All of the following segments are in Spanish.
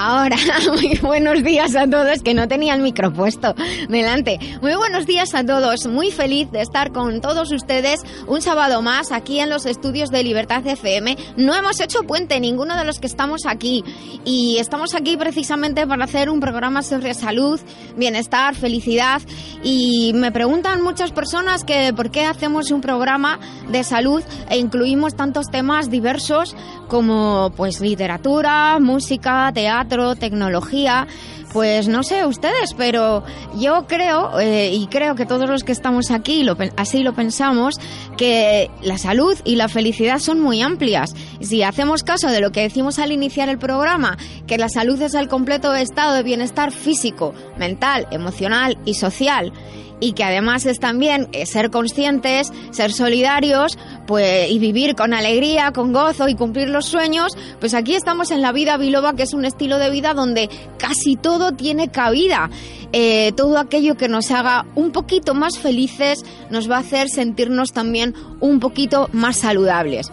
Ahora, muy buenos días a todos, que no tenía el micro puesto delante. Muy buenos días a todos, muy feliz de estar con todos ustedes un sábado más aquí en los estudios de Libertad FM. No hemos hecho puente ninguno de los que estamos aquí y estamos aquí precisamente para hacer un programa sobre salud, bienestar, felicidad y me preguntan muchas personas que por qué hacemos un programa de salud e incluimos tantos temas diversos como pues literatura, música, teatro, tecnología. Pues no sé ustedes, pero yo creo, eh, y creo que todos los que estamos aquí lo, así lo pensamos, que la salud y la felicidad son muy amplias. Si hacemos caso de lo que decimos al iniciar el programa, que la salud es el completo estado de bienestar físico, mental, emocional y social, y que además es también eh, ser conscientes, ser solidarios, pues y vivir con alegría, con gozo y cumplir los sueños, pues aquí estamos en la vida biloba, que es un estilo de vida donde casi todo tiene cabida. Eh, todo aquello que nos haga un poquito más felices nos va a hacer sentirnos también un poquito más saludables.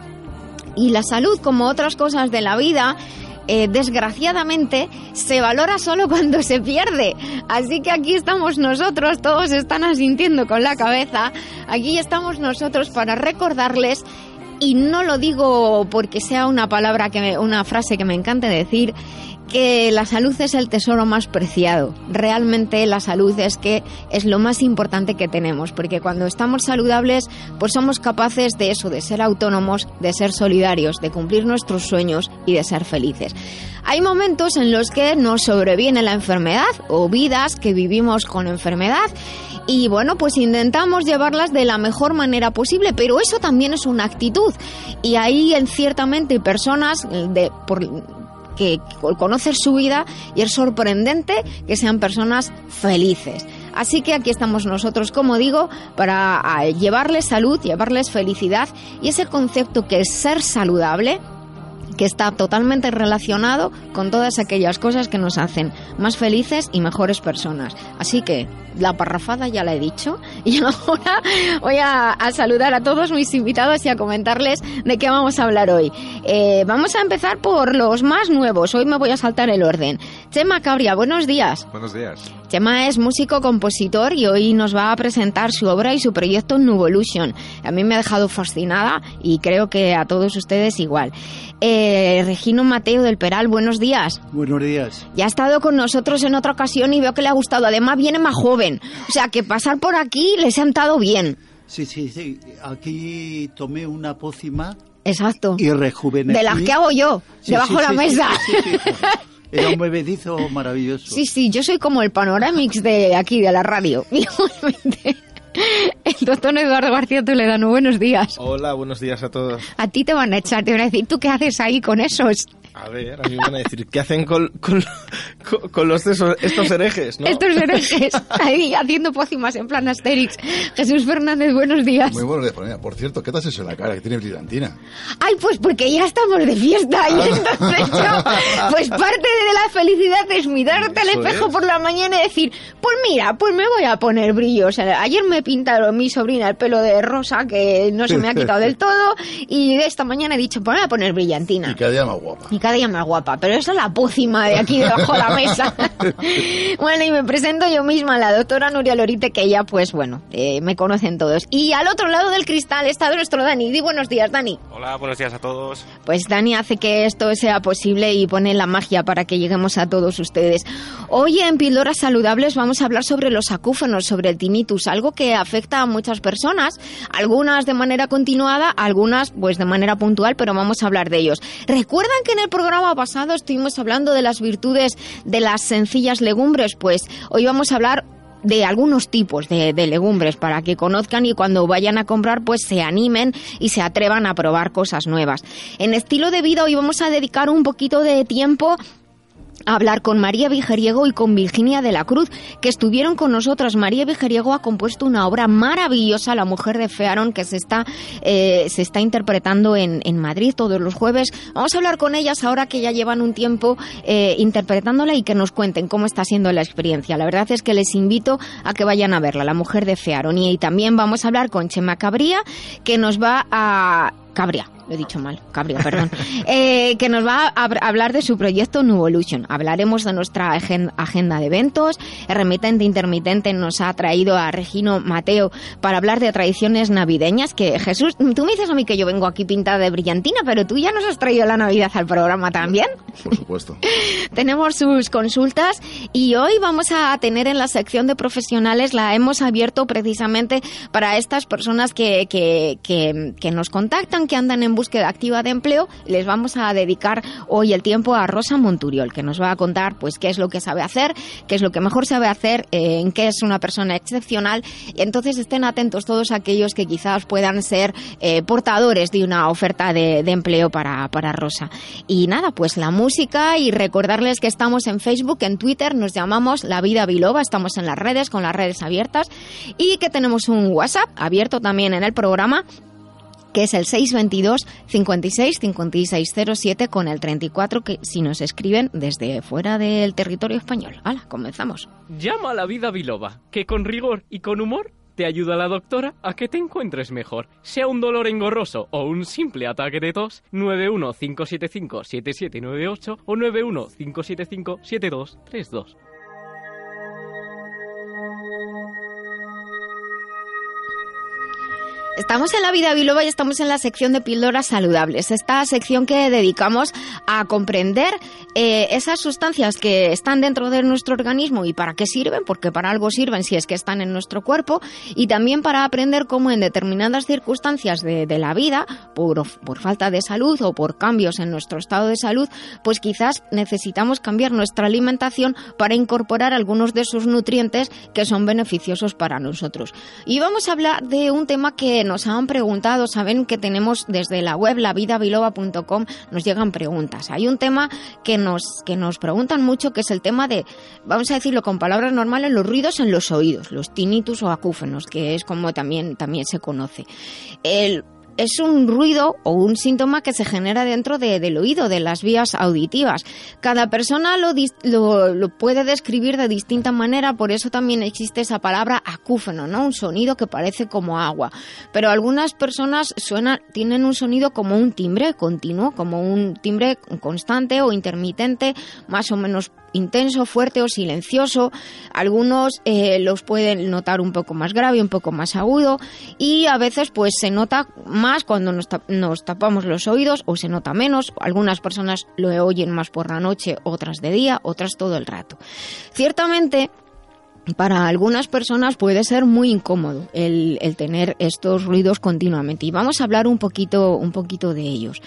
Y la salud, como otras cosas de la vida, eh, desgraciadamente se valora solo cuando se pierde. Así que aquí estamos nosotros, todos están asintiendo con la cabeza, aquí estamos nosotros para recordarles y no lo digo porque sea una palabra que una frase que me encante decir que la salud es el tesoro más preciado. Realmente la salud es que es lo más importante que tenemos, porque cuando estamos saludables, pues somos capaces de eso, de ser autónomos, de ser solidarios, de cumplir nuestros sueños y de ser felices. Hay momentos en los que nos sobreviene la enfermedad o vidas que vivimos con enfermedad y bueno, pues intentamos llevarlas de la mejor manera posible, pero eso también es una actitud y ahí ciertamente personas de por que conocer su vida y es sorprendente que sean personas felices. Así que aquí estamos nosotros, como digo, para llevarles salud, llevarles felicidad y ese concepto que es ser saludable que está totalmente relacionado con todas aquellas cosas que nos hacen más felices y mejores personas. Así que la parrafada ya la he dicho y ahora voy a, saludar a todos mis invitados y a comentarles de qué vamos a hablar hoy. Eh, vamos a empezar por los más nuevos. Hoy me voy a saltar el orden. Chema Cabria, buenos días. Buenos días. Chema es músico, compositor y hoy nos va a presentar su obra y su proyecto Nuvolution. A mí me ha dejado fascinada y creo que a todos ustedes igual. Eh, Regino Mateo del Peral, buenos días. Buenos días. Ya ha estado con nosotros en otra ocasión y veo que le ha gustado. Además viene más joven. O sea que pasar por aquí le ha sentado bien. Sí, sí, sí. Aquí tomé una pócima. Exacto. Y rejuvenecí. De las que hago yo, debajo de la mesa. Era un bebedizo maravilloso. Sí, sí, yo soy como el panoramix de aquí, de la radio. El doctor Eduardo García Toledano, buenos días. Hola, buenos días a todos. A ti te van a echar, te van a decir, ¿tú qué haces ahí con esos? A ver, a mí me van a decir, ¿qué hacen con, con, los estos herejes? ¿no? Estos herejes, ahí haciendo pócimas en plan Asterix. Jesús Fernández, buenos días. Muy buenos días, por cierto, ¿qué te haces en la cara que tiene brillantina? Ay, pues porque ya estamos de fiesta y ah. entonces yo, pues parte de la felicidad es mirarte al espejo por la mañana y decir, pues mira, pues me voy a poner brillo. O sea, ayer me pintaron mi sobrina el pelo de rosa que no se me ha quitado del todo y esta mañana he dicho, pues me voy a poner brillantina. Y cada día más guapa cada día más guapa, pero esa es la pócima de aquí debajo de la mesa. bueno, y me presento yo misma, la doctora Nuria Lorite, que ya, pues bueno, eh, me conocen todos. Y al otro lado del cristal está nuestro Dani. Di buenos días, Dani. Hola, buenos días a todos. Pues Dani hace que esto sea posible y pone la magia para que lleguemos a todos ustedes. Hoy en Píldoras Saludables vamos a hablar sobre los acúfonos, sobre el tinnitus, algo que afecta a muchas personas, algunas de manera continuada, algunas pues de manera puntual, pero vamos a hablar de ellos. Recuerdan que en el programa pasado estuvimos hablando de las virtudes de las sencillas legumbres, pues hoy vamos a hablar de algunos tipos de, legumbres para que conozcan y cuando vayan a comprar pues se animen y se atrevan a probar cosas nuevas. En estilo de vida hoy vamos a dedicar un poquito de tiempo a hablar con María Vigeriego y con Virginia de la Cruz, que estuvieron con nosotras. María Vigeriego ha compuesto una obra maravillosa, La mujer de Fearon, que se está, eh, se está interpretando en, en, Madrid todos los jueves. Vamos a hablar con ellas ahora que ya llevan un tiempo eh, interpretándola y que nos cuenten cómo está siendo la experiencia. La verdad es que les invito a que vayan a verla, La mujer de Fearon. Y también vamos a hablar con Chema Cabría, que nos va a... Cabria, lo he dicho mal, Cabria, perdón, eh, que nos va a hablar de su proyecto Nuvolution. Hablaremos de nuestra agenda de eventos. El remitente intermitente nos ha traído a Regino Mateo para hablar de tradiciones navideñas. Que Jesús, tú me dices a mí que yo vengo aquí pintada de brillantina, pero tú ya nos has traído la Navidad al programa también. Por supuesto. Tenemos sus consultas y hoy vamos a tener en la sección de profesionales, la hemos abierto precisamente para estas personas que, que, que, que nos contactan, que andan en búsqueda activa de empleo, les vamos a dedicar hoy el tiempo a Rosa Monturiol, que nos va a contar pues qué es lo que sabe hacer, qué es lo que mejor sabe hacer, eh, en qué es una persona excepcional. Entonces estén atentos todos aquellos que quizás puedan ser eh, portadores de una oferta de, de empleo para, para Rosa. Y nada, pues la música y recordarles que estamos en Facebook, en Twitter, nos llamamos La Vida Biloba, estamos en las redes, con las redes abiertas y que tenemos un WhatsApp abierto también en el programa que es el 622 56 5607 con el 34 que si nos escriben desde fuera del territorio español. Hala, comenzamos. Llama a la vida biloba, que con rigor y con humor te ayuda la doctora a que te encuentres mejor. Sea un dolor engorroso o un simple ataque de tos, 915757798 o 915757232. Estamos en la vida biloba y estamos en la sección de píldoras saludables, esta sección que dedicamos a comprender eh, esas sustancias que están dentro de nuestro organismo y para qué sirven, porque para algo sirven si es que están en nuestro cuerpo, y también para aprender cómo en determinadas circunstancias de, de la vida, por, por falta de salud o por cambios en nuestro estado de salud, pues quizás necesitamos cambiar nuestra alimentación para incorporar algunos de esos nutrientes que son beneficiosos para nosotros. Y vamos a hablar de un tema que nos han preguntado, saben que tenemos desde la web lavidabiloba.com nos llegan preguntas. Hay un tema que nos que nos preguntan mucho que es el tema de vamos a decirlo con palabras normales, los ruidos en los oídos, los tinnitus o acúfenos, que es como también también se conoce. El es un ruido o un síntoma que se genera dentro de, del oído, de las vías auditivas. Cada persona lo, lo, lo, puede describir de distinta manera, por eso también existe esa palabra acúfeno, ¿no? Un sonido que parece como agua. Pero algunas personas suenan, tienen un sonido como un timbre continuo, como un timbre constante o intermitente, más o menos intenso, fuerte o silencioso. Algunos eh, los pueden notar un poco más grave, un poco más agudo y a veces pues se nota más cuando nos, nos tapamos los oídos o se nota menos. Algunas personas lo oyen más por la noche, otras de día, otras todo el rato. Ciertamente para algunas personas puede ser muy incómodo el, el, tener estos ruidos continuamente y vamos a hablar un poquito, un poquito de ellos.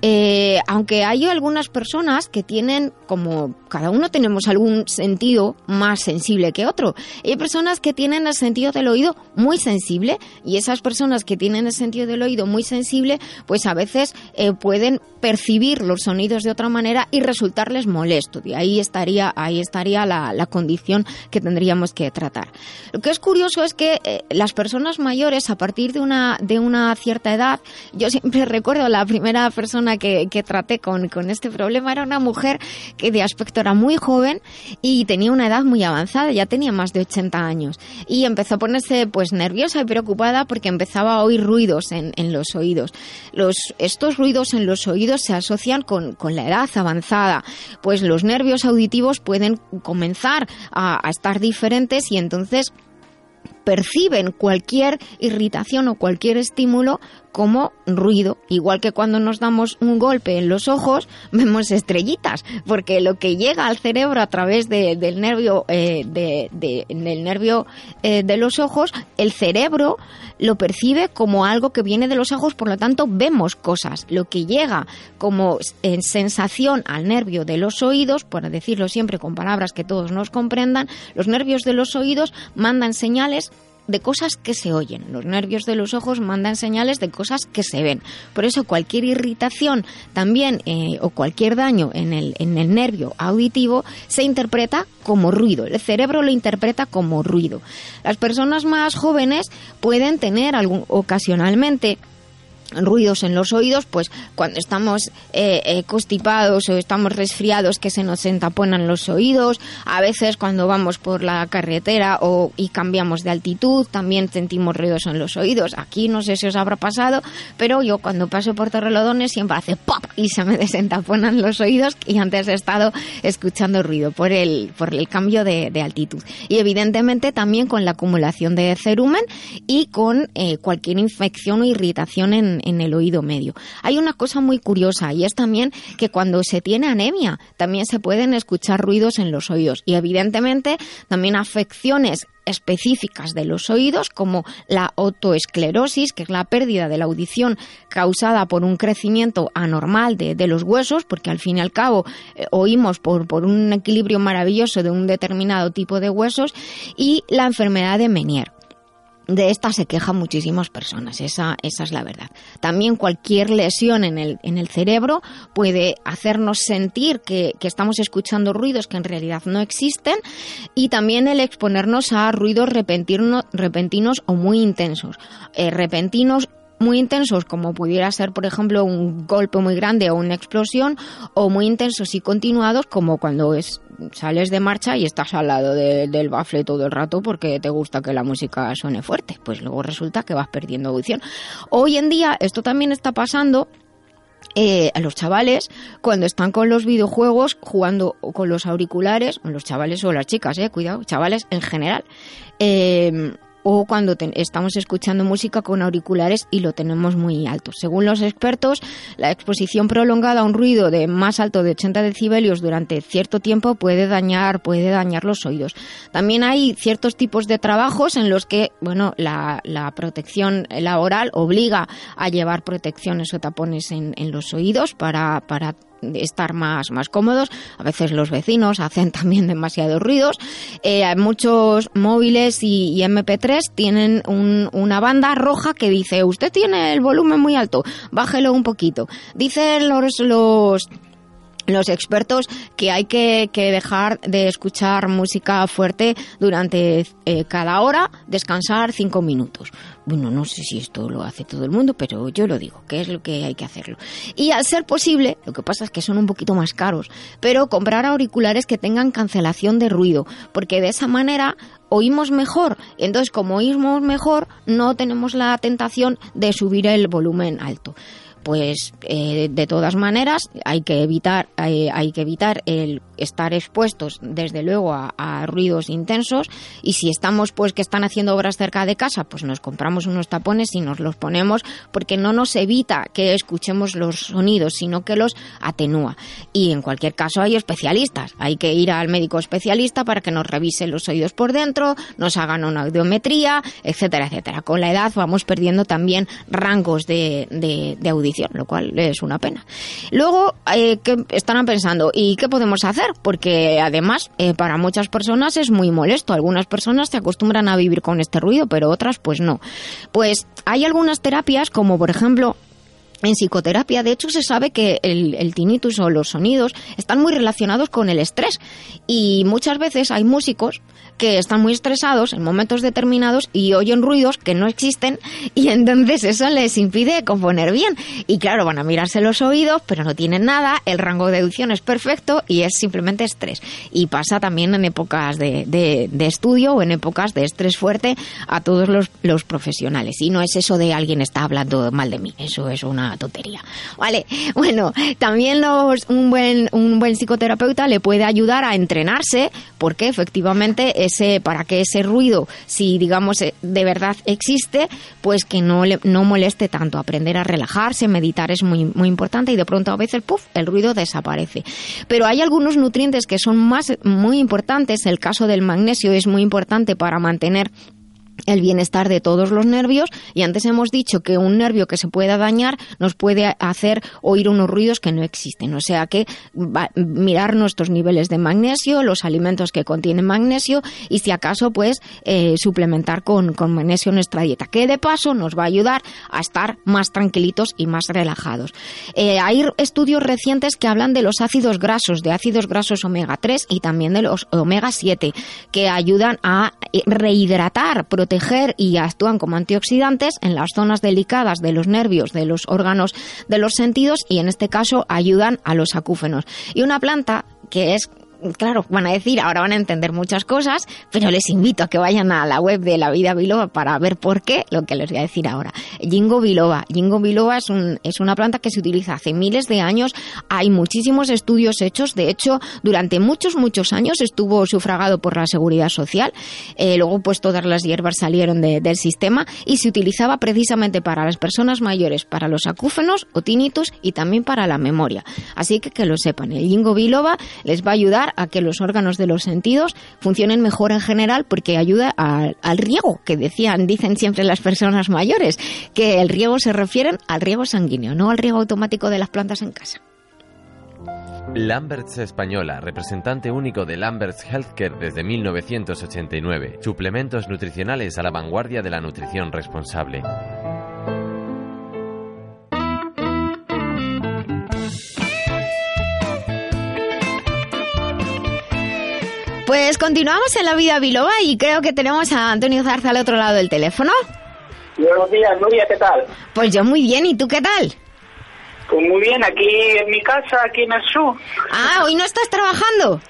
Eh, aunque hay algunas personas que tienen, como cada uno tenemos algún sentido más sensible que otro, hay personas que tienen el sentido del oído muy sensible y esas personas que tienen el sentido del oído muy sensible, pues a veces eh, pueden percibir los sonidos de otra manera y resultarles molesto. Y ahí estaría, ahí estaría la, la condición que tendríamos que tratar. Lo que es curioso es que eh, las personas mayores, a partir de una, de una cierta edad, yo siempre recuerdo la primera persona que, que traté con, con, este problema era una mujer que de aspecto era muy joven y tenía una edad muy avanzada, ya tenía más de 80 años. Y empezó a ponerse pues nerviosa y preocupada porque empezaba a oír ruidos en, en los oídos. Los, estos ruidos en los oídos se asocian con, con la edad avanzada, pues los nervios auditivos pueden comenzar a, a estar diferentes y entonces perciben cualquier irritación o cualquier estímulo como ruido, igual que cuando nos damos un golpe en los ojos vemos estrellitas, porque lo que llega al cerebro a través de, del nervio eh, de, de, del nervio eh, de los ojos, el cerebro lo percibe como algo que viene de los ojos, por lo tanto vemos cosas. Lo que llega como en sensación al nervio de los oídos, para decirlo siempre con palabras que todos nos comprendan, los nervios de los oídos mandan señales de cosas que se oyen. Los nervios de los ojos mandan señales de cosas que se ven. Por eso cualquier irritación también eh, o cualquier daño en el, en el nervio auditivo se interpreta como ruido. El cerebro lo interpreta como ruido. Las personas más jóvenes pueden tener algún, ocasionalmente ruidos en los oídos, pues cuando estamos eh, eh, constipados o estamos resfriados que se nos entaponan los oídos, a veces cuando vamos por la carretera o y cambiamos de altitud también sentimos ruidos en los oídos. Aquí no sé si os habrá pasado, pero yo cuando paso por Torrelodones siempre hace pop y se me desentaponan los oídos y antes he estado escuchando ruido por el por el cambio de, altitud. Y evidentemente también con la acumulación de cerumen y con eh, cualquier infección o irritación en en, el oído medio. Hay una cosa muy curiosa y es también que cuando se tiene anemia también se pueden escuchar ruidos en los oídos y evidentemente también afecciones específicas de los oídos, como la otoesclerosis, que es la pérdida de la audición causada por un crecimiento anormal de, los huesos, porque al fin y al cabo eh, oímos por, por un equilibrio maravilloso de un determinado tipo de huesos, y la enfermedad de Menier de esta se quejan muchísimas personas, esa, esa es la verdad. También cualquier lesión en el, en el cerebro puede hacernos sentir que, estamos escuchando ruidos que en realidad no existen y también el exponernos a ruidos repentinos o muy intensos. Eh, repentinos muy intensos como pudiera ser por ejemplo un golpe muy grande o una explosión o muy intensos y continuados como cuando es sales de marcha y estás al lado del bafle todo el rato porque te gusta que la música suene fuerte. Pues luego resulta que vas perdiendo audición. Hoy en día esto también está pasando eh, a los chavales cuando están con los videojuegos jugando con los auriculares, los chavales o las chicas, eh, cuidado, chavales en general. Eh, o cuando estamos escuchando música con auriculares y lo tenemos muy alto. Según los expertos, la exposición prolongada a un ruido de más alto de 80 decibelios durante cierto tiempo puede dañar, puede dañar los oídos. También hay ciertos tipos de trabajos en los que, bueno, la, protección laboral obliga a llevar protecciones o tapones en, en los oídos para, para estar más, más cómodos. A veces los vecinos hacen también demasiados ruidos. Eh, muchos móviles y, MP3 tienen una banda roja que dice, usted tiene el volumen muy alto, bájelo un poquito. Dicen los, los los expertos que hay que, dejar de escuchar música fuerte durante eh, cada hora, descansar cinco minutos. Bueno, no sé si esto lo hace todo el mundo, pero yo lo digo, que es lo que hay que hacerlo. Y al ser posible, lo que pasa es que son un poquito más caros, pero comprar auriculares que tengan cancelación de ruido, porque de esa manera oímos mejor. Entonces, como oímos mejor, no tenemos la tentación de subir el volumen alto pues eh, de todas maneras hay que evitar eh, hay que evitar el estar expuestos desde luego a, ruidos intensos. Y si estamos pues que están haciendo obras cerca de casa pues nos compramos unos tapones y nos los ponemos porque no nos evita que escuchemos los sonidos sino que los atenúa. Y en cualquier caso hay especialistas. Hay que ir al médico especialista para que nos revise los oídos por dentro nos hagan una audiometría etcétera etcétera. Con la edad vamos perdiendo también rangos de, audición lo cual es una pena luego eh, ¿qué estarán pensando y qué podemos hacer porque además eh, para muchas personas es muy molesto. Algunas personas se acostumbran a vivir con este ruido, pero otras pues no. Pues hay algunas terapias como por ejemplo en psicoterapia, de hecho, se sabe que el, el, tinnitus o los sonidos están muy relacionados con el estrés. Y muchas veces hay músicos que están muy estresados en momentos determinados y oyen ruidos que no existen y entonces eso les impide componer bien. Y claro, van a mirarse los oídos, pero no tienen nada, el rango de audición es perfecto y es simplemente estrés. Y pasa también en épocas de, estudio o en épocas de estrés fuerte a todos los, los profesionales. Y no es eso de alguien está hablando mal de mí, eso es una tontería. Vale, bueno, también los, un, buen, un buen psicoterapeuta le puede ayudar a entrenarse porque efectivamente ese, para que ese ruido, si digamos eh, de verdad existe, pues que no, le, no moleste tanto. Aprender a relajarse, meditar es muy, muy importante y de pronto a veces, puff, el ruido desaparece. Pero hay algunos nutrientes que son más, muy importantes. El caso del magnesio es muy importante para mantener el bienestar de todos los nervios y antes hemos dicho que un nervio que se pueda dañar nos puede hacer oír unos ruidos que no existen. O sea que mirar nuestros niveles de magnesio, los alimentos que contienen magnesio y si acaso pues eh, suplementar con, magnesio nuestra dieta, que de paso nos va a ayudar a estar más tranquilitos y más relajados. Eh, hay estudios recientes que hablan de los ácidos grasos, de ácidos grasos omega 3 y también de los omega 7, que ayudan a eh, rehidratar, y actúan como antioxidantes en las zonas delicadas de los nervios, de los órganos de los sentidos y en este caso ayudan a los acúfenos. Y una planta que es claro, van a decir, ahora van a entender muchas cosas, pero les invito a que vayan a la web de La Vida Biloba para ver por qué lo que les voy a decir ahora. Jingo biloba. Jingo biloba es, un, es una planta que se utiliza hace miles de años. Hay muchísimos estudios hechos. De hecho, durante muchos, muchos años estuvo sufragado por la Seguridad Social. Eh, luego, pues todas las hierbas salieron del sistema y se utilizaba precisamente para las personas mayores, para los acúfenos o tinnitus y también para la memoria. Así que que lo sepan. El jingo biloba les va a ayudar a que los órganos de los sentidos funcionen mejor en general porque ayuda al riego, que decían, dicen siempre las personas mayores, que el riego se refieren al riego sanguíneo, no al riego automático de las plantas en casa. Lamberts Española, representante único de Lamberts Healthcare desde 1989. Suplementos nutricionales a la vanguardia de la nutrición responsable. Pues continuamos en la vida biloba y creo que tenemos a Antonio Zarza al otro lado del teléfono. Buenos días, Nuria, ¿qué tal? Pues yo muy bien, ¿y tú qué tal? Pues muy bien, aquí en mi casa, aquí en el sur. Ah, ¿hoy no estás trabajando?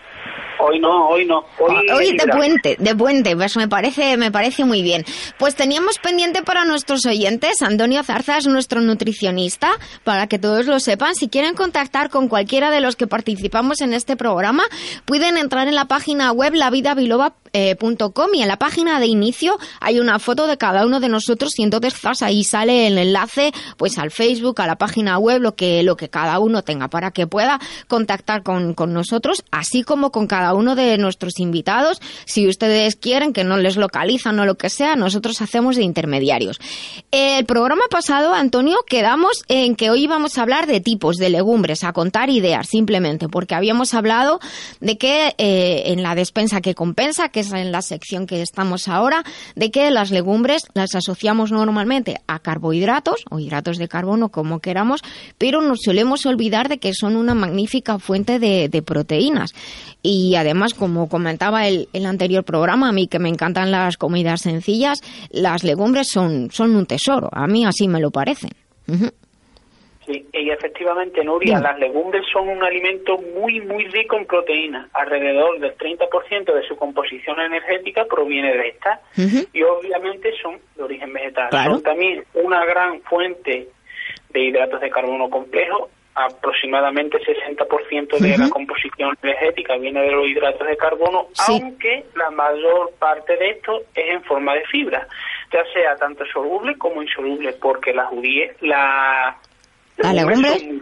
Hoy no, hoy no. Hoy, de puente, de puente, pues me parece, me parece muy bien. Pues teníamos pendiente para nuestros oyentes, Antonio Zarza es nuestro nutricionista, para que todos lo sepan. Si quieren contactar con cualquiera de los que participamos en este programa, pueden entrar en la página web lavidabiloba.com eh, y en la página de inicio hay una foto de cada uno de nosotros y entonces ahí sale el enlace pues al Facebook, a la página web, lo que, lo que cada uno tenga para que pueda contactar con, con nosotros, así como con cada uno de nuestros invitados. Si ustedes quieren que no les localizan o lo que sea, nosotros hacemos de intermediarios. El programa pasado, Antonio, quedamos en que hoy vamos a hablar de tipos de legumbres, a contar ideas simplemente, porque habíamos hablado de que eh, en la despensa que compensa, que es en la sección que estamos ahora, de que las legumbres las asociamos normalmente a carbohidratos o hidratos de carbono, como queramos, pero nos solemos olvidar de que son una magnífica fuente de, proteínas. Y además, como comentaba el, el, anterior programa, a mí que me encantan las comidas sencillas, las legumbres son, son un tesoro. A mí así me lo parecen. Sí, y efectivamente, Nuria, las legumbres son un alimento muy, muy rico en proteínas. Alrededor del 30% de su composición energética proviene de estas. Y obviamente son de origen vegetal. Son también una gran fuente de hidratos de carbono complejo aproximadamente 60% de la composición energética viene de los hidratos de carbono, aunque la mayor parte de esto es en forma de fibra, ya sea tanto soluble como insoluble, porque la judía, la la legumbre.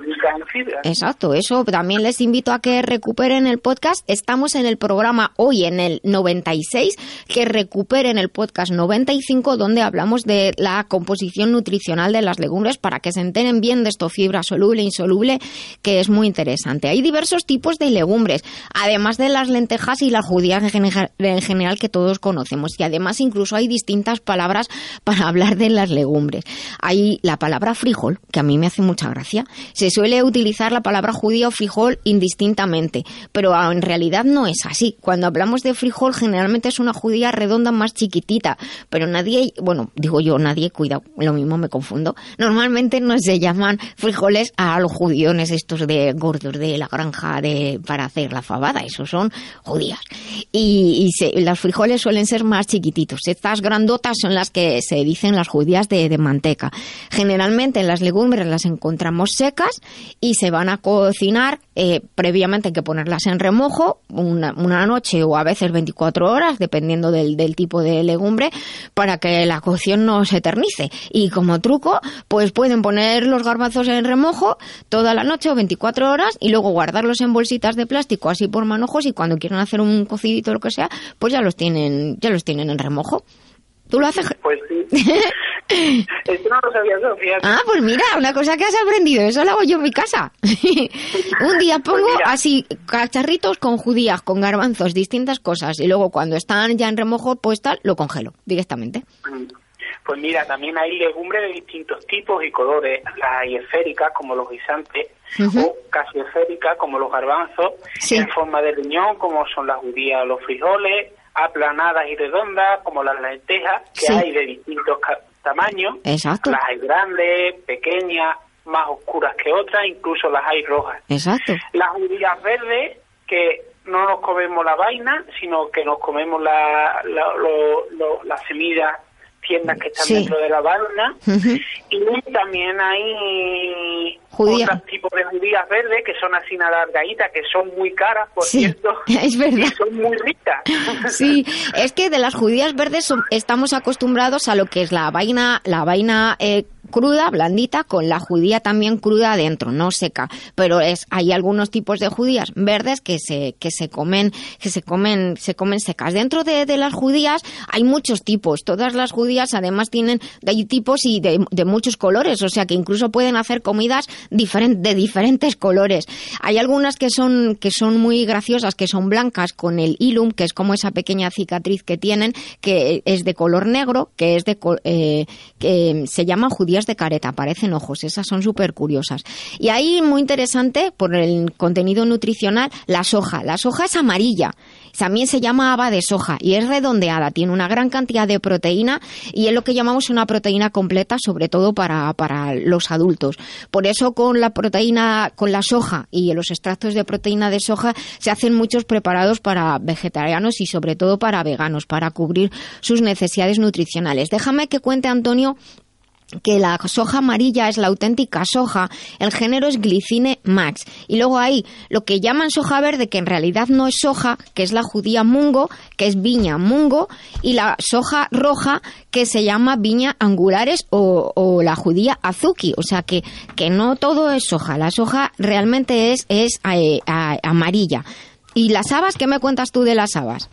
Exacto, eso también les invito a que recuperen el podcast. Estamos en el programa hoy en el 96, que recuperen el podcast 95 donde hablamos de la composición nutricional de las legumbres para que se enteren bien de esto fibra soluble e insoluble, que es muy interesante. Hay diversos tipos de legumbres, además de las lentejas y las judías en general que todos conocemos y además incluso hay distintas palabras para hablar de las legumbres. Hay la palabra frijol, que a mí me hace mucha gracia. Se suele utilizar la palabra judía o frijol indistintamente, pero en realidad no es así. Cuando hablamos de frijol generalmente es una judía redonda más chiquitita, pero nadie, bueno, digo yo, nadie, cuida, lo mismo me confundo. Normalmente no se llaman frijoles a los judiones estos de gordos de la granja de para hacer la fabada, esos son judías. Y, los frijoles suelen ser más chiquititos. Estas grandotas son las que se dicen las judías de, de manteca. Generalmente en las legumbres las encontramos encontramos secas y se van a cocinar. Eh, previamente hay que ponerlas en remojo una, noche o a veces 24 horas, dependiendo del, tipo de legumbre, para que la cocción no se eternice. Y como truco, pues pueden poner los garbanzos en remojo toda la noche o 24 horas y luego guardarlos en bolsitas de plástico así por manojos y cuando quieran hacer un cocidito o lo que sea, pues ya los tienen, ya los tienen en remojo. ¿Tú lo haces? Pues sí. Eso no lo sabía yo, Ah, pues mira, una cosa que has aprendido, eso lo hago yo en mi casa. Un día Pues pongo así cacharritos con judías, con garbanzos, distintas cosas, y luego cuando están ya en remojo, pues tal, lo congelo directamente. Pues mira, también hay legumbres de distintos tipos y colores. Las hay esféricas, como los guisantes, o casi esféricas, como los garbanzos, Sí. en forma de riñón, como son las judías o los frijoles, aplanadas y redondas, como las lentejas, que Sí. hay de distintos tamaños. Exacto. Las hay grandes, pequeñas, más oscuras que otras, incluso las hay rojas. Exacto. Las judías verdes, que no nos comemos la vaina, sino que nos comemos la, la- lo- lo- las semillas tiernas que están Sí. dentro de la vaina. Ujú. Y también hay Judía. otros tipos de judías verdes que son así alargaditas, que son muy caras, por Sí, cierto. es verdad. Y son muy ricas. Sí, es que de las judías verdes son- estamos acostumbrados a lo que es la vaina, la vaina eh, cruda, blandita, con la judía también cruda adentro, no seca. Pero es, hay algunos tipos de judías verdes que se, que se comen, que se comen, se comen secas. Dentro de, de las judías hay muchos tipos. Todas las judías además tienen, hay tipos y de, de muchos colores, o sea que incluso pueden hacer comidas de diferentes colores. Hay algunas que son, que son muy graciosas, que son blancas con el ilum, que es como esa pequeña cicatriz que tienen, que es de color negro, que es de, eh, que se llaman de careta, parecen ojos, esas son súper curiosas. Y ahí muy interesante, por el contenido nutricional, la soja. La soja es amarilla. También se llama haba de soja y es redondeada, tiene una gran cantidad de proteína y es lo que llamamos una proteína completa, sobre todo para, para los adultos. Por eso con la proteína, con la soja y los extractos de proteína de soja se hacen muchos preparados para vegetarianos y sobre todo para veganos, para cubrir sus necesidades nutricionales. Déjame que cuente, Antonio, que la soja amarilla es la auténtica soja, el género es Glycine max. Y luego hay lo que llaman soja verde, que en realidad no es soja, que es la judía mungo, que es viña mungo, y la soja roja, que se llama viña angulares o, o la judía azuki. O sea que, que no todo es soja, la soja realmente es, es eh, amarilla. ¿Y las habas? ¿Qué me cuentas tú de las habas?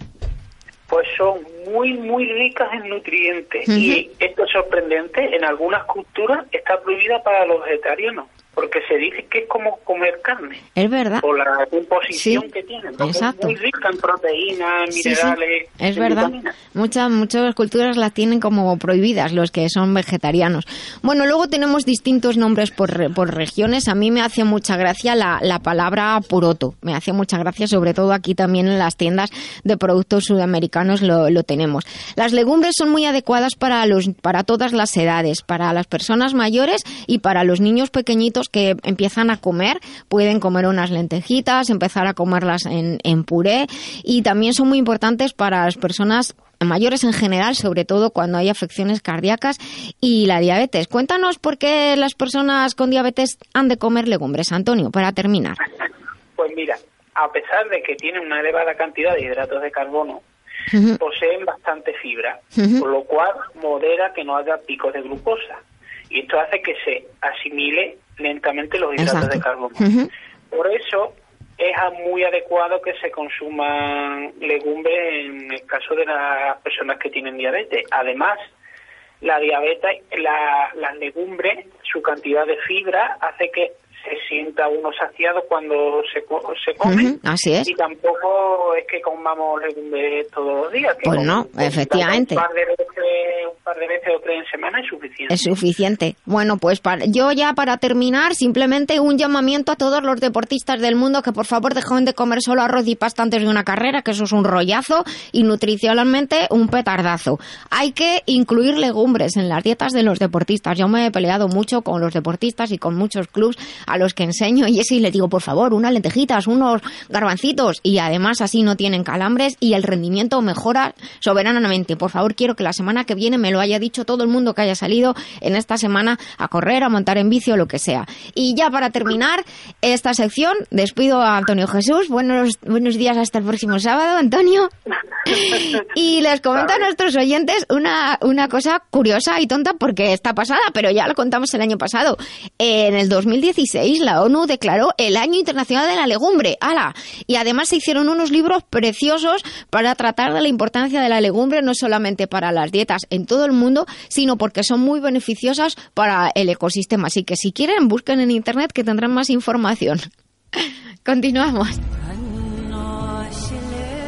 Pues son muy, muy ricas en nutrientes. Y esto es sorprendente, en algunas culturas está prohibida para los vegetarianos, porque se dice que es como comer carne, Es verdad. por la composición Sí, que tiene. Exacto. Es muy rica en proteínas, en Sí, sí, minerales, es en verdad. vitaminas. Muchas, muchas culturas las tienen como prohibidas, los que son vegetarianos. Bueno, luego tenemos distintos nombres por, por regiones. A mí me hace mucha gracia la, la palabra poroto. Me hace mucha gracia, sobre todo aquí también en las tiendas de productos sudamericanos lo, lo tenemos. Las legumbres son muy adecuadas para, los, para todas las edades, para las personas mayores y para los niños pequeñitos que empiezan a comer. Pueden comer unas lentejitas, empezar a comerlas en, en puré y también son muy importantes para las personas mayores en general, sobre todo cuando hay afecciones cardíacas y la diabetes. Cuéntanos por qué las personas con diabetes han de comer legumbres, Antonio, para terminar. Pues mira, a pesar de que tienen una elevada cantidad de hidratos de carbono, poseen bastante fibra, por lo cual modera que no haya picos de glucosa. Y esto hace que se asimile lentamente los hidratos Exacto. de carbono. Por eso es muy adecuado que se consuman legumbres en el caso de las personas que tienen diabetes. Además, la diabetes, la, las legumbres, su cantidad de fibra hace que se sienta uno saciado cuando se, co- se come. Así es. Y tampoco es que comamos legumbres todos los días. que Pues con- no, efectivamente. Un par, de veces, un par de veces o tres en semana es suficiente. Es suficiente. Bueno, pues para, yo ya para terminar, simplemente un llamamiento a todos los deportistas del mundo que por favor dejen de comer solo arroz y pasta antes de una carrera, que eso es un rollazo y nutricionalmente un petardazo. Hay que incluir legumbres en las dietas de los deportistas. Yo me he peleado mucho con los deportistas y con muchos clubs a los que enseño y ese y les digo, por favor, unas lentejitas, unos garbancitos y además así no tienen calambres y el rendimiento mejora soberanamente. Por favor, quiero que la semana que viene me lo haya dicho todo el mundo que haya salido en esta semana a correr, a montar en bici o lo que sea. Y ya para terminar esta sección, despido a Antonio Jesús. Buenos, buenos días hasta el próximo sábado, Antonio. y les comento a nuestros oyentes una, una cosa curiosa y tonta porque está pasada, pero ya lo contamos el año pasado. En el 2016 la ONU declaró el Año Internacional de la Legumbre. ¡Hala! Y además se hicieron unos libros preciosos para tratar de la importancia de la legumbre no solamente para las dietas en todo el mundo, sino porque son muy beneficiosas para el ecosistema. Así que si quieren, busquen en Internet que tendrán más información. Continuamos.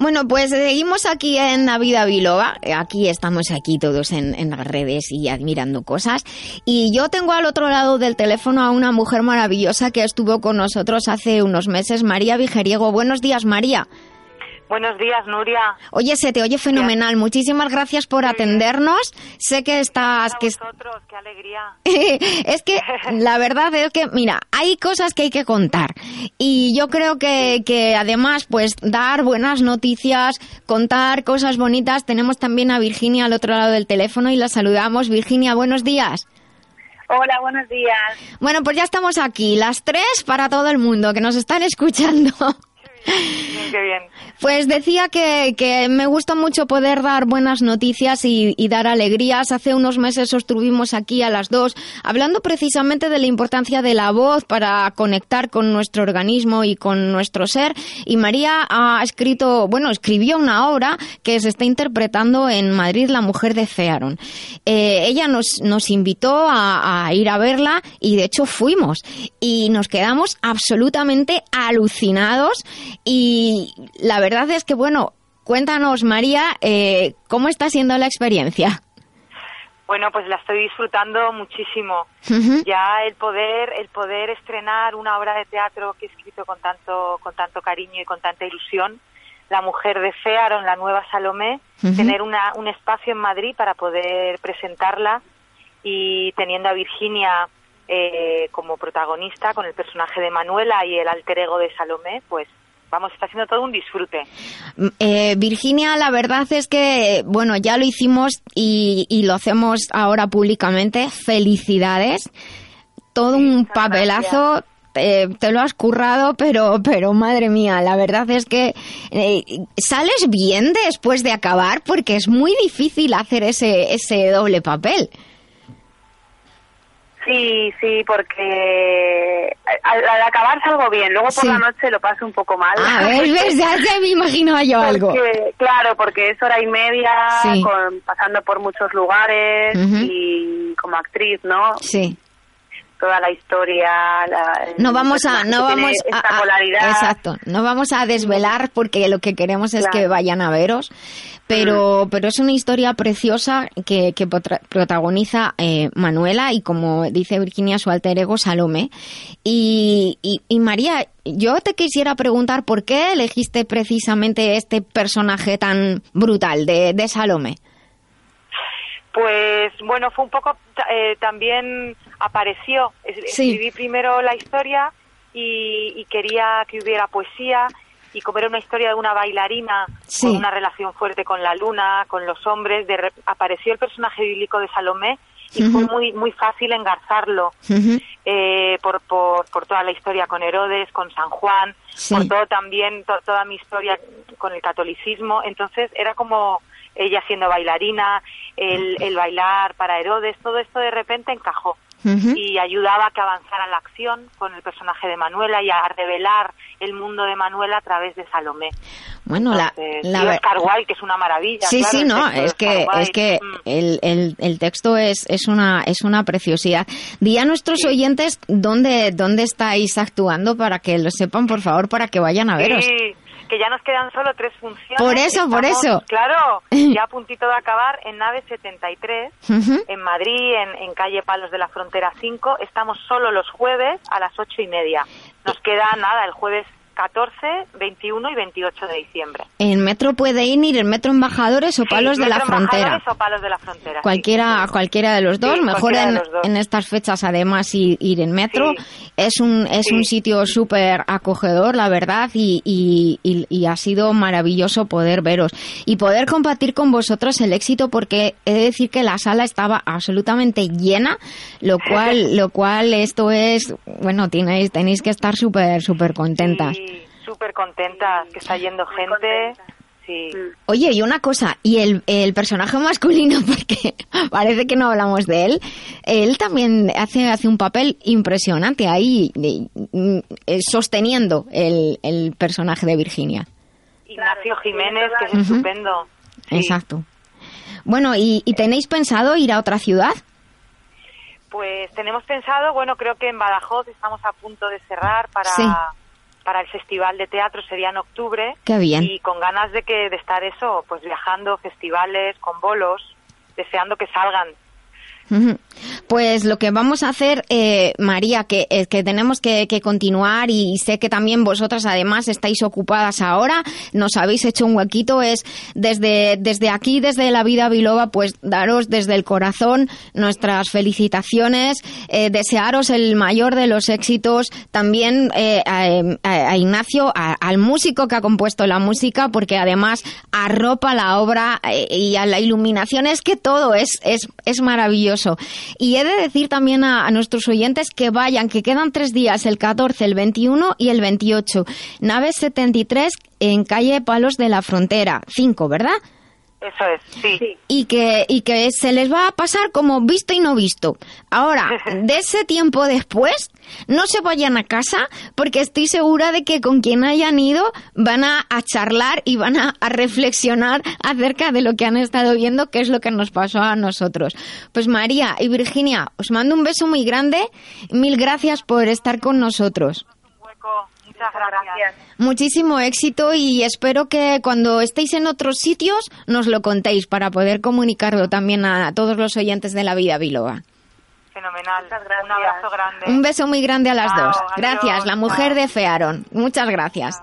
Bueno, pues seguimos aquí en Navidad Biloba. Aquí estamos aquí todos en, las redes y admirando cosas. Y yo tengo al otro lado del teléfono a una mujer maravillosa que estuvo con nosotros hace unos meses, María Vigeriego. Buenos días, María. Buenos días, Nuria. Oye, se te oye fenomenal. Muchísimas gracias por atendernos. Sé que estás... Que... Vosotros, qué alegría. es que la verdad es que, mira, hay cosas que hay que contar. Y yo creo que, que además, pues, dar buenas noticias, contar cosas bonitas. Tenemos también a Virginia al otro lado del teléfono y la saludamos. Virginia, buenos días. Hola, buenos días. Bueno, pues ya estamos aquí, las tres para todo el mundo que nos están escuchando. Qué bien. Pues decía que, me gusta mucho poder dar buenas noticias y, dar alegrías. Hace unos meses estuvimos aquí a las dos hablando precisamente de la importancia de la voz para conectar con nuestro organismo y con nuestro ser. Y María ha escrito, bueno, escribió una obra que se está interpretando en Madrid, La mujer de Fearon. Eh, ella nos, nos invitó a ir a verla y de hecho fuimos. Y nos quedamos absolutamente alucinados y la verdad es que, bueno, cuéntanos, María, eh, ¿cómo está siendo la experiencia? Bueno, pues la estoy disfrutando muchísimo. Uh -huh. Ya el poder, el poder estrenar una obra de teatro que he escrito con tanto, con tanto cariño y con tanta ilusión, La mujer de Fearon, la nueva Salomé, uh -huh. tener una, un espacio en Madrid para poder presentarla y teniendo a Virginia eh, como protagonista con el personaje de Manuela y el alter ego de Salomé, pues vamos, está siendo todo un disfrute. Eh, Virginia, la verdad es que, bueno, ya lo hicimos y, y lo hacemos ahora públicamente. Felicidades. Todo sí, un papelazo. Te lo has currado, pero, pero madre mía, la verdad es que eh, sales bien después de acabar porque es muy difícil hacer ese, ese doble papel. Sí, sí, porque al, al, acabar salgo bien, luego por sí. la noche lo paso un poco mal. Ah, ves, ves, ya se me imagino yo porque, algo. Claro, porque es hora y media, sí. con, pasando por muchos lugares uh -huh. y como actriz, ¿no? Sí toda la historia la, no vamos a no vamos a, a, exacto no vamos a desvelar porque lo que queremos es claro. que vayan a veros pero pero es una historia preciosa que, que protagoniza eh, Manuela y como dice Virginia su alter ego Salome y, y, y María yo te quisiera preguntar por qué elegiste precisamente este personaje tan brutal de, de Salome pues bueno, fue un poco eh, también apareció. Sí. Escribí primero la historia y, y, quería que hubiera poesía y como era una historia de una bailarina sí. con una relación fuerte con la luna, con los hombres, de, apareció el personaje bíblico de Salomé y uh -huh. fue muy muy fácil engarzarlo uh -huh. eh, por, por, por toda la historia con Herodes, con San Juan, sí. por todo también to, toda mi historia con el catolicismo. Entonces era como ella siendo bailarina, el, el bailar para Herodes, todo esto de repente encajó. Uh -huh. y ayudaba a que avanzara la acción con el personaje de Manuela y a revelar el mundo de Manuela a través de Salomé. Bueno, Entonces, la, la Oscar Wilde, que es una maravilla. Sí, claro, sí, no, es que es que mm. el, el, el, texto es, es una es una preciosidad. Di a nuestros sí. oyentes dónde dónde estáis actuando para que lo sepan, por favor, para que vayan a veros. Sí. Que ya nos quedan solo tres funciones. Por eso, por eso. Claro, ya a puntito de acabar en nave 73, en Madrid, en, en calle Palos de la Frontera 5. Estamos solo los jueves a las ocho y media. Nos queda nada, el jueves 14, 21 y 28 de diciembre. En metro puede ir el metro Embajadores o Palos de la Frontera. o Palos de la Frontera. Cualquiera, cualquiera de los dos. Mejor en, en, estas fechas además ir, ir en metro. Es un es un sitio súper acogedor, la verdad, y, y, y, ha sido maravilloso poder veros y poder compartir con vosotros el éxito porque he de decir que la sala estaba absolutamente llena, lo cual lo cual esto es bueno tenéis tenéis que estar súper súper contentas súper contenta, que está yendo gente. Sí. Oye, y una cosa, y el, el, personaje masculino, porque parece que no hablamos de él, él también hace, hace un papel impresionante ahí, eh, sosteniendo el, el, personaje de Virginia. Ignacio Jiménez, que es estupendo. Exacto. Bueno, ¿y, ¿y, tenéis pensado ir a otra ciudad? Pues tenemos pensado, bueno, creo que en Badajoz estamos a punto de cerrar para para el Festival de Teatro sería en octubre. Qué bien. Y con ganas de que de estar eso, pues viajando, festivales, con bolos, deseando que salgan pues lo que vamos a hacer, eh, María, que es que tenemos que, continuar y sé que también vosotras además estáis ocupadas ahora, nos habéis hecho un huequito, es desde, desde aquí, desde la vida biloba, pues daros desde el corazón nuestras felicitaciones, eh, desearos el mayor de los éxitos, también eh, a, Ignacio, al músico que ha compuesto la música, porque además arropa la obra y a la iluminación, es que todo es, es, es maravilloso. Y he de decir también a, nuestros oyentes que vayan, que quedan tres días, el 14, el 21 y el 28. Nave 73 en calle Palos de la Frontera, 5, ¿verdad? Eso es, sí. Y que, y que se les va a pasar como visto y no visto. Ahora, de ese tiempo después, no se vayan a casa porque estoy segura de que con quien hayan ido van a, charlar y van a, reflexionar acerca de lo que han estado viendo, que es lo que nos pasó a nosotros. Pues María y Virginia, os mando un beso muy grande. Mil gracias por estar con nosotros. Muchas gracias. Muchísimo éxito y espero que cuando estéis en otros sitios nos lo contéis para poder comunicarlo también a todos los oyentes de la vida Biloba. Fenomenal. Un abrazo grande. Un beso muy grande a las dos. Gracias, la mujer de Fearon. Muchas gracias.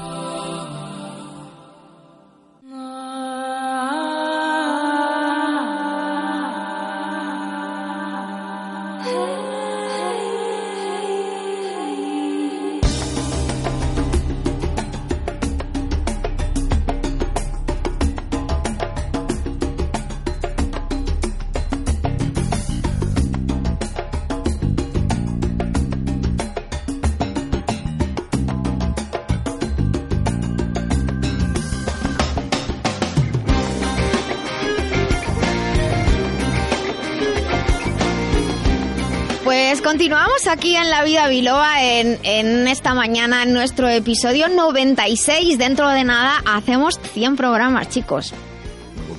Aquí en La Vida Biloba en, en, esta mañana, en nuestro episodio 96. Dentro de nada hacemos 100 programas, chicos.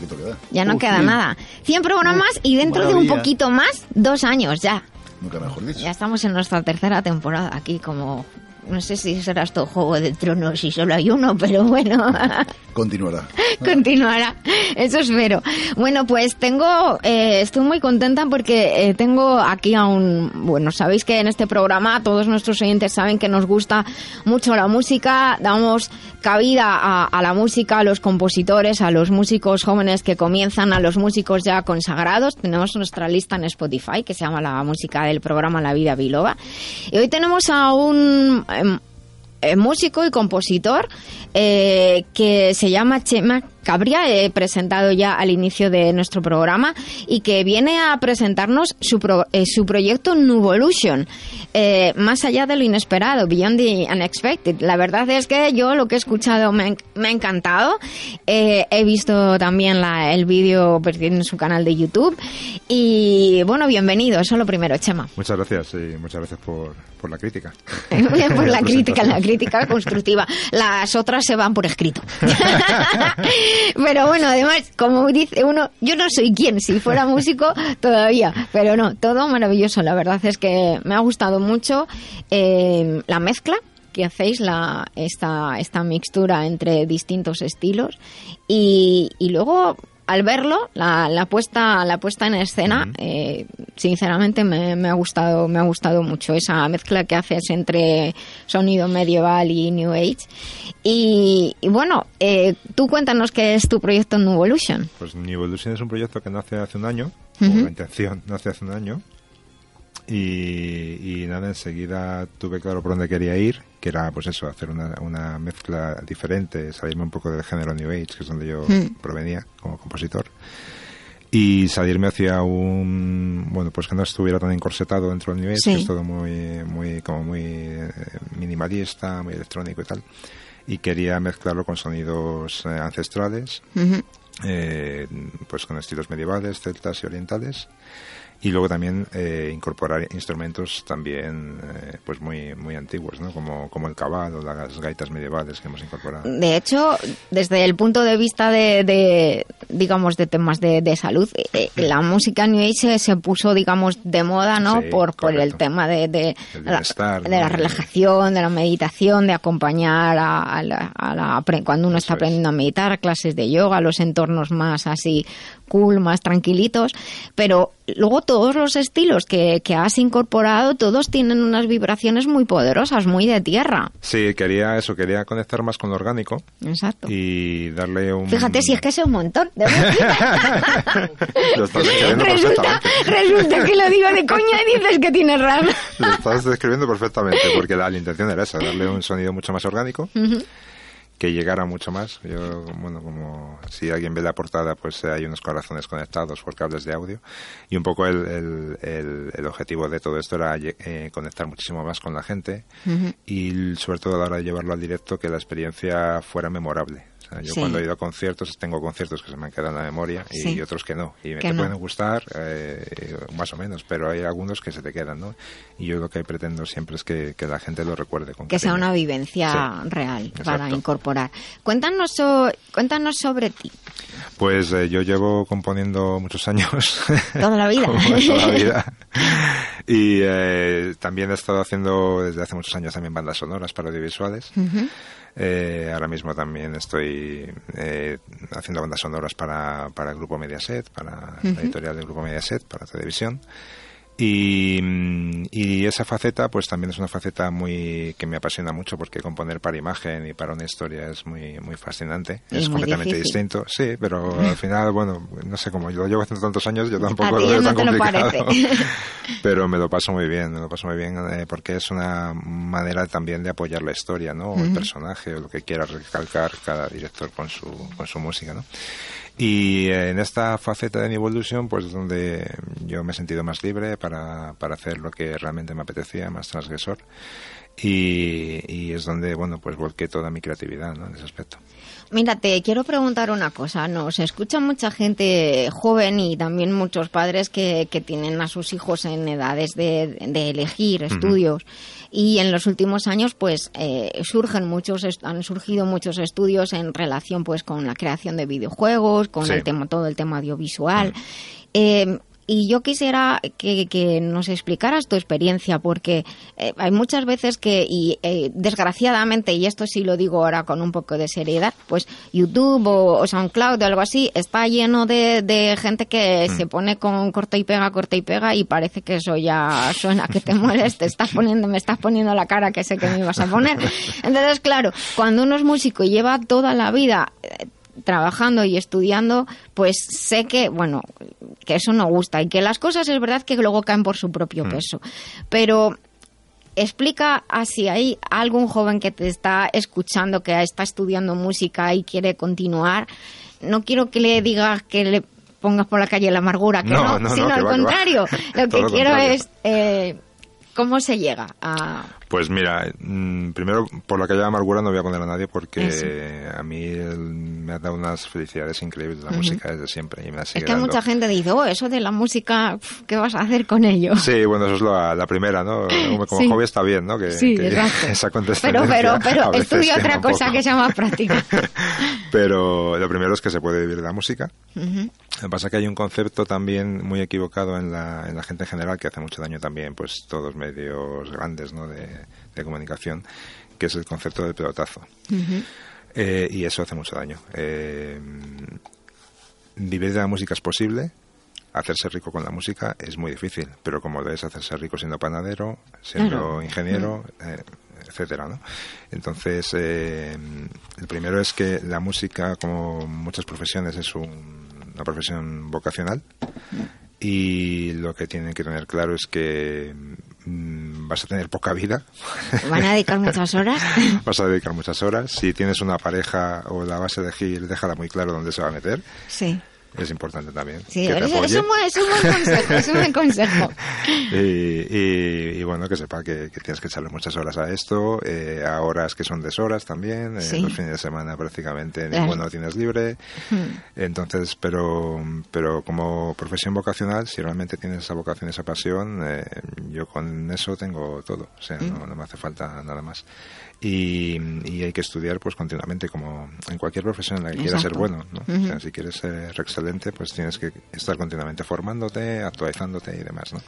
queda. Ya no queda nada. 100 programas y dentro de un poquito más, dos años ya. Nunca mejor dicho. Ya estamos en nuestra tercera temporada aquí como no sé si será esto Juego de Tronos si solo hay uno, pero bueno. Continuará. Continuará, eso espero. Bueno, pues tengo, eh, estoy muy contenta porque eh, tengo aquí a un, bueno, sabéis que en este programa todos nuestros oyentes saben que nos gusta mucho la música, damos cabida a, la música, a los compositores, a los músicos jóvenes que comienzan, a los músicos ya consagrados. Tenemos nuestra lista en Spotify que se llama la música del programa La Vida Biloba. Y hoy tenemos a un em, músico y compositor eh, que se llama Chema Cabria, he presentado ya al inicio de nuestro programa y que viene a presentarnos su, pro- eh, su proyecto Nuvolution, eh, más allá de lo inesperado, Beyond the Unexpected. La verdad es que yo lo que he escuchado me, me ha encantado. Eh, he visto también la- el vídeo en su canal de YouTube y bueno, bienvenido, eso lo primero, Chema. Muchas gracias y muchas gracias por, por la crítica. Bien por la crítica, la crítica constructiva. Las otras se van por escrito. pero bueno, además, como dice uno, yo no soy quien, si fuera músico todavía, pero no, todo maravilloso. La verdad es que me ha gustado mucho eh, la mezcla que hacéis la, esta, esta mixtura entre distintos estilos y, y luego al verlo la, la puesta la puesta en escena eh, sinceramente me, me ha gustado me ha gustado mucho esa mezcla que haces entre sonido medieval y new age y, y bueno eh, tú cuéntanos qué es tu proyecto Nuvolution Pues New Evolution es un proyecto que nace hace un año, Ujú. o la intención nace hace un año. Y, y nada, enseguida tuve claro por dónde quería ir, que era pues eso, hacer una, una mezcla diferente, salirme un poco del género New Age, que es donde yo Mm. provenía como compositor. Y salirme hacia un, bueno, pues que no estuviera tan encorsetado dentro del New Age, Sí. que es todo muy, muy, como muy eh, minimalista, muy electrónico y tal. Y quería mezclarlo con sonidos eh, ancestrales, eh, pues con estilos medievales, celtas y orientales y luego también eh, incorporar instrumentos también eh, pues muy muy antiguos ¿no? como, como el cabal o las gaitas medievales que hemos incorporado De hecho, desde el punto de vista de, de, digamos, de temas de, de salud, eh, la música New Age se, se puso, digamos, de moda, ¿no? Sí, por, por el tema de, de, la, de la relajación, de la meditación, de acompañar a, a la, a la apre- cuando uno está aprendiendo a meditar, clases de yoga, los entornos más así cool, más tranquilitos. Pero luego todos los estilos que, que has incorporado, todos tienen unas vibraciones muy poderosas, muy de tierra. sí quería eso quería conectar más con lo orgánico Exacto. y darle un Fíjate si es que sé un montón. de lo estás describiendo resulta, resulta que lo digo de coña y dices que tienes razón. lo estás describiendo perfectamente porque la, la intención era esa darle un sonido mucho más orgánico Ujú. Que llegara mucho más. Yo, bueno, como si alguien ve la portada, pues eh, hay unos corazones conectados por cables de audio. Y un poco el, el, el- el objetivo de todo esto era eh, conectar muchísimo más con la gente y sobre todo a la hora de llevarlo al directo que la experiencia fuera memorable. Yo Sí. cuando he ido a conciertos, tengo conciertos que se me han quedado en la memoria y Sí. otros que no. Y me te no. pueden gustar, eh, más o menos, pero hay algunos que se te quedan, ¿no? Y yo lo que pretendo siempre es que, que la gente lo recuerde con Que sea una vivencia Sí. real para incorporar. Cuéntanos, so- cuéntanos sobre ti. Pues eh, yo llevo componiendo muchos años. Toda la vida. Toda la vida. Y eh, también he estado haciendo desde hace muchos años también bandas sonoras para audiovisuales. Ujú. Eh, ahora mismo también estoy eh, haciendo bandas sonoras para, para el grupo Mediaset, para la editorial del grupo Mediaset, para televisión. Y, mm, y esa faceta, pues también es una faceta muy que me apasiona mucho porque componer para imagen y para una historia es muy muy fascinante. Y es muy completamente difícil. distinto, sí, pero al final, bueno, no sé cómo yo lo llevo haciendo tantos años, yo tampoco lo veo no tan complicado. pero me lo paso muy bien, me lo paso muy bien eh, porque es una manera también de apoyar la historia, ¿no? O el personaje o lo que quiera recalcar cada director con su con su música, ¿no? Y en esta faceta de New Evolution, pues es donde yo me he sentido más libre para, para hacer lo que realmente me apetecía, más transgresor. Y, y es donde, bueno, pues volqué toda mi creatividad. En ese aspecto. Mira, te quiero preguntar una cosa. Nos escucha mucha gente joven y también muchos padres que, que tienen a sus hijos en edades de, de elegir estudios. Y en los últimos años, pues, eh, surgen muchos, han surgido muchos estudios en relación, pues, con la creación de videojuegos, con Sí. el tema, todo el tema audiovisual. Eh, y yo quisiera que, nos explicaras tu experiencia, porque eh, hay muchas veces que, y eh, desgraciadamente, y esto sí lo digo ahora con un poco de seriedad, pues YouTube o, SoundCloud o algo así está lleno de, gente que mm. se pone con corta y pega, corta y pega, y parece que eso ya suena que te mueres, te estás poniendo, me estás poniendo la cara que sé que me ibas a poner. Entonces, claro, cuando uno es músico y lleva toda la vida eh, trabajando y estudiando, pues sé que, bueno, que eso no gusta y que las cosas es verdad que luego caen por su propio mm. peso. Pero explica así hay algún joven que te está escuchando, que está estudiando música y quiere continuar. No quiero que le digas que le pongas por la calle la amargura, que no, sino al contrario. Lo que quiero es eh, cómo se llega a pues mira, mm, primero por la calle de amargura no voy a poner a nadie porque a mí me ha dado unas felicidades increíbles la música desde siempre. Y me es que mucha gente dice, oh, eso de la música, ¿qué vas a hacer con ello? Sí, bueno, eso es la, primera, ¿no? Como hobby está bien, ¿no? Que, sí, esa Pero, pero, pero estudia otra cosa que sea más práctica. pero lo primero es que se puede vivir de la música. Lo que pasa es que hay un concepto también muy equivocado en la, en la gente en general que hace mucho daño también, pues todos medios grandes, ¿no? De, de comunicación, que es el concepto del pelotazo. Eh, y eso hace mucho daño. Eh, vivir de la música es posible, hacerse rico con la música es muy difícil, pero como debes hacerse rico siendo panadero, siendo ingeniero, eh, etcétera, ¿no? Entonces, el primero es que la música, como muchas profesiones, es una profesión vocacional y lo que tienen que tener claro es que mm, vas a tener poca vida. ¿Van a dedicar muchas horas? vas a dedicar muchas horas. Si tienes una pareja o la vas a elegir, déjala muy claro dónde se va a meter. Sí es importante también. Sí, es, un buen, consejo, es un buen consejo. y, bueno, que sepa que, tienes que echarle muchas horas a esto, eh, a horas que son deshoras también, eh, los fines de semana prácticamente ninguno tienes libre. Entonces, pero, pero como profesión vocacional, si realmente tienes esa vocación, esa pasión, eh, yo con eso tengo todo, o sea, no me hace falta nada más y, hay que estudiar pues continuamente como en cualquier profesión en la que quieras ser bueno ¿no? si quieres ser excelente pues tienes que estar continuamente formándote actualizándote y demás ¿no?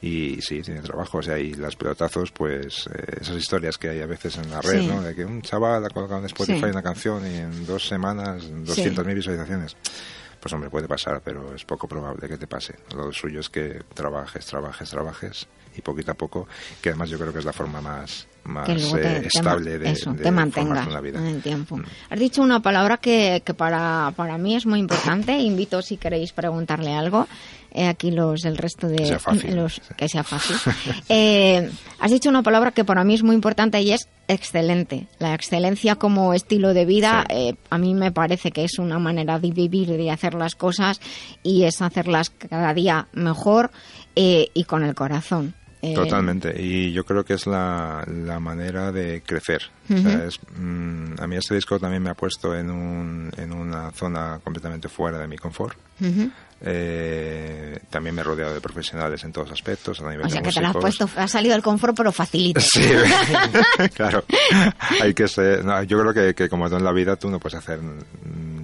y sí, tiene trabajo, o sea, y las pelotazos, pues eh, esas historias que hay a veces en la red, ¿no? De que un chaval ha colocado en Spotify una canción y en dos semanas 200.000 visualizaciones. Pues hombre, puede pasar, pero es poco probable que te pase. Lo suyo es que trabajes, trabajes, trabajes y poquito a poco, que además yo creo que es la forma más, más eh, estable de, eso, te mantenga en el tiempo. Mm. Has dicho una palabra que, que para, para mí es muy importante. Invito si queréis preguntarle algo. Eh, aquí los el resto de que sea fácil, los, que sea fácil. Eh, has dicho una palabra que para mí es muy importante y es excelente. La excelencia como estilo de vida a mí me parece que es una manera de vivir, de hacer las cosas y es hacerlas cada día mejor y con el corazón. Eh, Totalmente, y yo creo que es la, la manera de crecer. Mm, a mí este disco también me ha puesto en, un, en una zona completamente fuera de mi confort. Eh, también me he rodeado de profesionales en todos aspectos. A nivel o sea que te lo has puesto, has salido del confort, pero facilito. Sí, claro. Hay que ser, yo creo que, que como todo en la vida tú no puedes hacer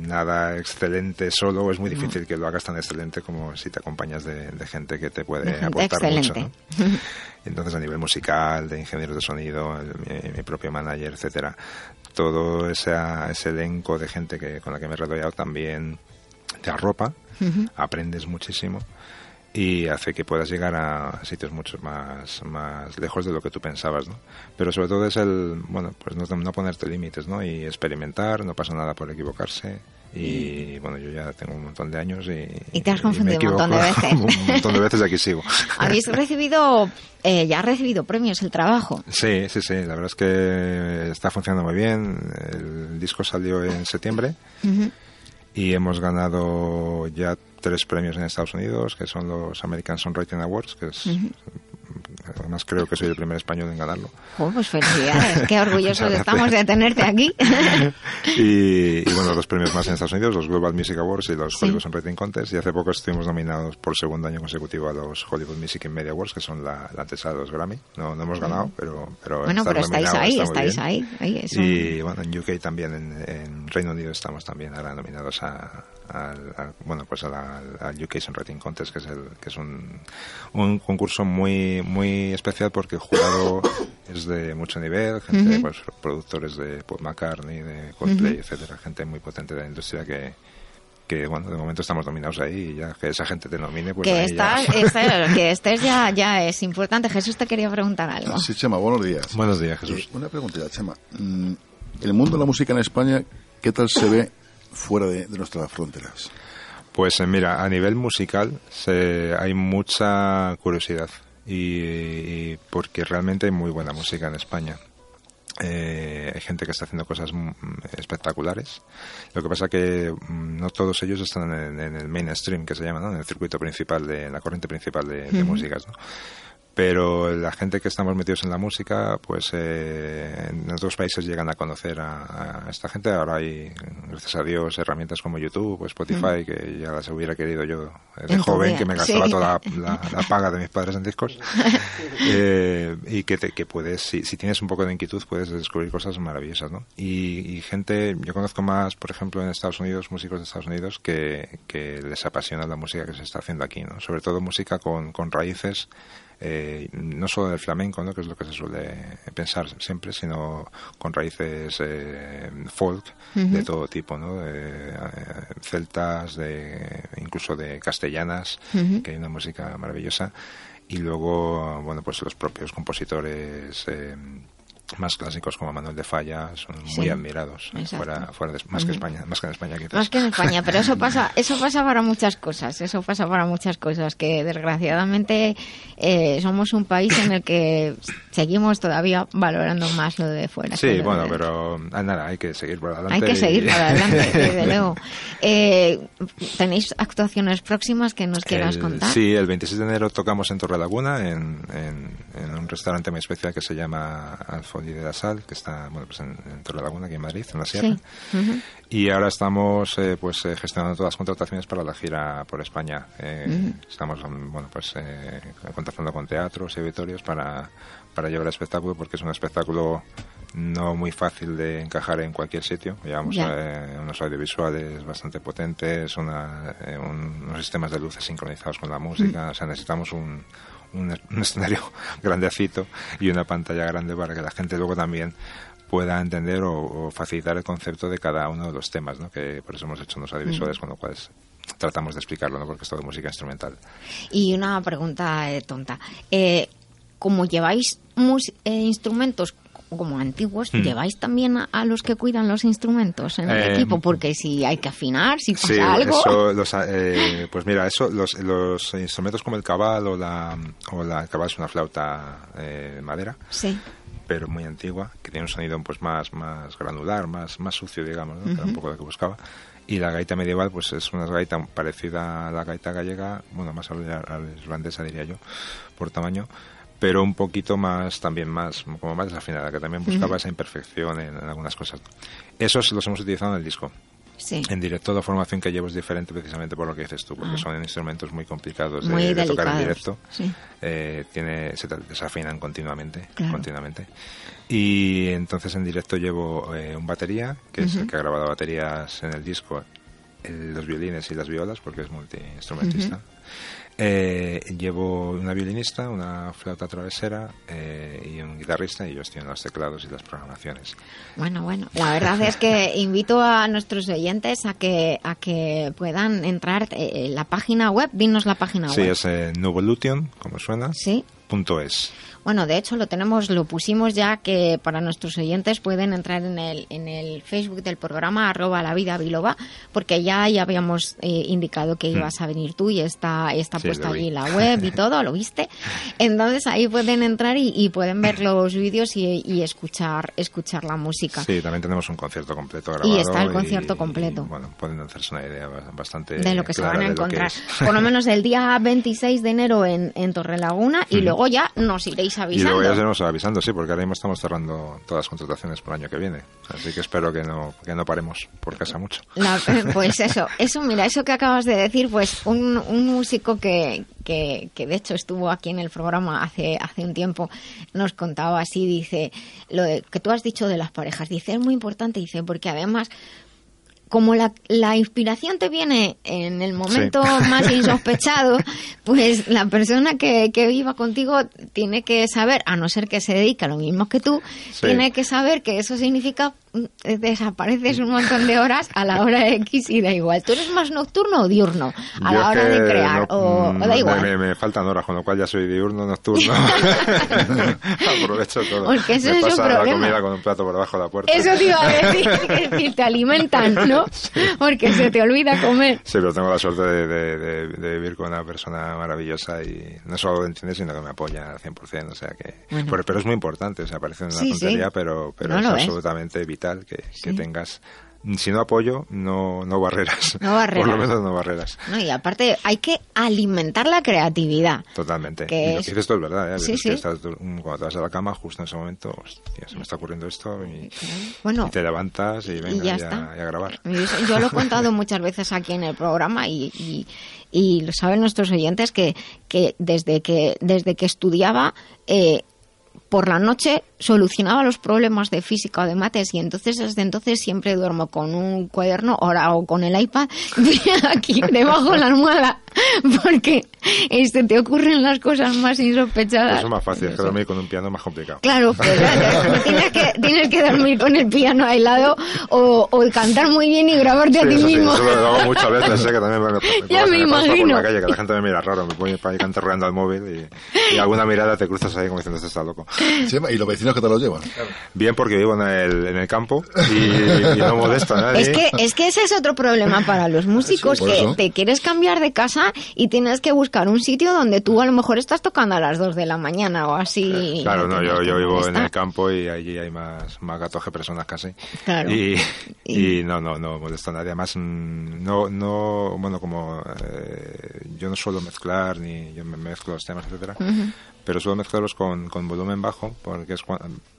nada excelente solo, es muy difícil que lo hagas tan excelente como si te acompañas de, gente que te puede aportar mucho. Entonces, a nivel musical, de ingenieros de sonido, mi, propio manager, etcétera, todo ese, ese elenco de gente que, con la que me he rodeado también te arropa, aprendes muchísimo y hace que puedas llegar a sitios mucho más, más lejos de lo que tú pensabas, ¿no? Pero sobre todo es el, bueno, pues no, no ponerte límites, ¿no? Y experimentar, no pasa nada por equivocarse, y bueno, yo ya tengo un montón de años y... Y te has confundido un montón de veces. un montón de veces y aquí sigo. Habéis recibido, eh, ya ha recibido premios el trabajo. Sí, sí, sí, la verdad es que está funcionando muy bien. El disco salió en septiembre y hemos ganado ya tres premios en Estados Unidos, que son los American Songwriting Awards, que es Además creo que soy el primer español en ganarlo. Oh, pues felicidades, qué orgullosos estamos de tenerte aquí. y, bueno, dos premios más en Estados Unidos, los Global Music Awards y los Hollywood Songwriting Contest. Y hace poco estuvimos nominados por segundo año consecutivo a los Hollywood Music and Media Awards, que son la, la antesala de los Grammy. No, no hemos ganado, pero, pero Bueno, pero estáis ahí, estáis ahí. Y bueno, en UK también, en, Reino Unido estamos también ahora nominados a, al, bueno pues al UK Songwriting Contest que es el que es un, un concurso muy muy especial porque el jurado es de mucho nivel gente pues productores de Paul McCartney de Coldplay etcétera gente muy potente de la industria que que bueno, de momento estamos dominados ahí y ya que esa gente te nomine, pues que, estás, que estés ya, ya es importante. Jesús te quería preguntar algo. Sí, Chema, buenos días. Buenos días, Jesús. Eh, una preguntita, Chema. Mm, el mundo de la música en España, ¿qué tal se ve fuera de, nuestras fronteras? Pues eh, mira, a nivel musical se, hay mucha curiosidad y, porque realmente hay muy buena música en España. Eh, hay gente que está haciendo cosas mm, espectaculares. Lo que pasa que mm, no todos ellos están en, el mainstream, que se llama, ¿no? en el circuito principal, de la corriente principal de, de músicas. ¿no? Pero la gente que estamos metidos en la música, pues eh, en otros países llegan a conocer a, esta gente. Ahora hay, gracias a Dios, herramientas como YouTube o Spotify, que ya las hubiera querido yo de joven, que me gastaba toda la, paga de mis padres en discos. Eh, y que, que puedes, si, tienes un poco de inquietud, puedes descubrir cosas maravillosas, ¿no? Y, gente, yo conozco más, por ejemplo, en Estados Unidos, músicos de Estados Unidos, que, que les apasiona la música que se está haciendo aquí, ¿no? Sobre todo música con, con raíces eh, no solo del flamenco, ¿no? que es lo que se suele pensar siempre, sino con raíces eh, folk de todo tipo, ¿no? de, eh, celtas, de, incluso de castellanas, que hay una música maravillosa. Y luego, bueno, pues los propios compositores más clásicos como Manuel de Falla son muy admirados fuera, fuera de, más que España más que en España quizás. más que en España pero eso pasa eso pasa para muchas cosas eso pasa para muchas cosas que desgraciadamente eh, somos un país en el que seguimos todavía valorando más lo de fuera sí bueno pero ah, nada hay que seguir por adelante hay que seguir por adelante desde luego. Eh, tenéis actuaciones próximas que nos quieras contar sí el 26 de enero tocamos en Torrelaguna en, en, en un restaurante muy especial que se llama de la Sal, que está bueno, pues en, en Laguna, aquí en Madrid, en la Sierra. Y ahora estamos eh, pues eh, gestionando todas las contrataciones para la gira por España. Eh, estamos bueno, pues contactando con teatros y auditorios para, para llevar el espectáculo, porque es un espectáculo no muy fácil de encajar en cualquier sitio. Llevamos unos audiovisuales bastante potentes, una, unos sistemas de luces sincronizados con la música. O sea, necesitamos un, un, escenario grandecito y una pantalla grande para que la gente luego también pueda entender o, facilitar el concepto de cada uno de los temas, ¿no? que por eso hemos hecho unos audiovisuales, con lo cual tratamos de explicarlo, ¿no? porque es todo música instrumental. Y una pregunta eh, tonta. Eh, como lleváis eh, instrumentos como antiguos, hmm. ¿lleváis también a, los que cuidan los instrumentos en el eh, equipo? Porque si hay que afinar, si pasa algo... Eh, pues mira, eso, los, los, instrumentos como el cabal o la, o la... El cabal es una flauta eh, de madera. Sí pero muy antigua, que tiene un sonido pues más, más granular, más, más sucio, digamos, ¿no? un poco lo que buscaba. Y la gaita medieval, pues es una gaita parecida a la gaita gallega, bueno, más a la irlandesa diría yo, por tamaño, pero un poquito más, también más, como más desafinada, que también buscaba esa imperfección en, algunas cosas. Esos los hemos utilizado en el disco. Sí. En directo la formación que llevo es diferente precisamente por lo que dices tú, porque ah. son instrumentos muy complicados de, tocar en directo. Eh, tiene, se desafinan continuamente, continuamente. Y entonces en directo llevo eh, un batería, que es el que ha grabado baterías en el disco, los violines y las violas, porque es multiinstrumentista. Eh, llevo una violinista, una flauta travesera eh, y un guitarrista y yo estoy en los teclados y las programaciones. Bueno, bueno, la verdad es que invito a nuestros oyentes a que a que puedan entrar eh, en la página web, dinos la página web. Sí, es eh, Nuvolution, como suena. Sí. Punto es. Bueno, de hecho lo tenemos, lo pusimos ya que para nuestros oyentes pueden entrar en el, en el Facebook del programa arroba la vida biloba, porque ya, ya habíamos eh, indicado que ibas a venir tú y está, está puesta allí la web y todo, ¿lo viste? Entonces ahí pueden entrar y, pueden ver los vídeos y, escuchar, escuchar la música. Sí, también tenemos un concierto completo grabado. Y está el concierto completo. bueno, pueden hacerse una idea bastante de lo que se van a encontrar. Por lo menos el día 26 de enero en, en Torrelaguna y luego ya nos iréis y luego ya iremos avisando, sí, porque ahora mismo estamos cerrando todas las contrataciones por el año que viene. Así que espero que no, que no paremos, porque casa mucho. Eh, pues eso, eso, mira, eso que acabas de decir, pues un, un músico que, que, que, de hecho estuvo aquí en el programa hace, hace un tiempo, nos contaba así, dice, lo que tú has dicho de las parejas, dice, es muy importante, dice, porque además como la, la inspiración te viene en el momento más insospechado, pues la persona que, que viva contigo tiene que saber, a no ser que se dedique a lo mismo que tú, tiene que saber que eso significa desapareces un montón de horas a la hora X y da igual. ¿Tú eres más nocturno o diurno a la hora de crear? o, mm, da igual. Me, me, faltan horas, con lo cual ya soy diurno, nocturno. Aprovecho todo. Porque eso me es pasa un problema. la comida con un plato por debajo de la puerta. Eso te iba a decir, te alimentan, ¿no? Porque se te olvida comer. Sí, pero tengo la suerte de, de, de, de, vivir con una persona maravillosa y no solo lo entiende, sino que me apoya al 100%. O sea que, Bueno. pero, pero es muy importante, o sea, parece una Sí, sí. tontería, pero, pero No es lo es. absolutamente vital que, que Sí. tengas, si no apoyo, no, no barreras. No barreras. Por lo menos no barreras. No, y aparte hay que alimentar la creatividad. Totalmente. Que y lo es- que dices tú es verdad, ¿eh? Sí, sí. que estás cuando te vas a la cama, justo en ese momento, hostia, se me está ocurriendo esto y, Bueno, y te levantas y venga, ya ya, está. y a grabar. Yo yo lo he contado muchas veces aquí en el programa y, y, y lo saben nuestros oyentes que, que desde que desde que estudiaba eh, por la noche solucionaba los problemas de física o de mates y entonces desde entonces siempre duermo con un cuaderno ahora o con el iPad aquí debajo de la almohada porque este, te ocurren las cosas más insospechadas. Eso es más fácil, es que dormir con un piano es más complicado. Claro, claro, tienes que, tienes que dormir con el piano al lado o, o cantar muy bien y grabarte a ti eso sí, mismo. eso lo hago muchas veces, sé que también me, me, Ya pasa- me pasa por imagino. la calle, que la gente me mira raro, me pone para ir cantarreando al móvil y, y alguna mirada te cruzas ahí como diciendo, este está loco. ¿y los vecinos que te los llevan? Bien porque vivo en el, en el campo y, y no molesto a nadie. Es que, es que ese es otro problema para los músicos, Sí, que eso. te quieres cambiar de casa y tienes que buscar un sitio donde tú a lo mejor estás tocando a las 2 de la mañana o así. Claro, no, yo, yo vivo en el campo y allí hay más, más gatos que personas casi. Claro. Y, y no, no, no molesto a nadie. Además, mm, no, no, bueno, como eh, yo no suelo mezclar ni yo me mezclo los temas, etcétera. Pero suelo mezclarlos con, con volumen bajo porque es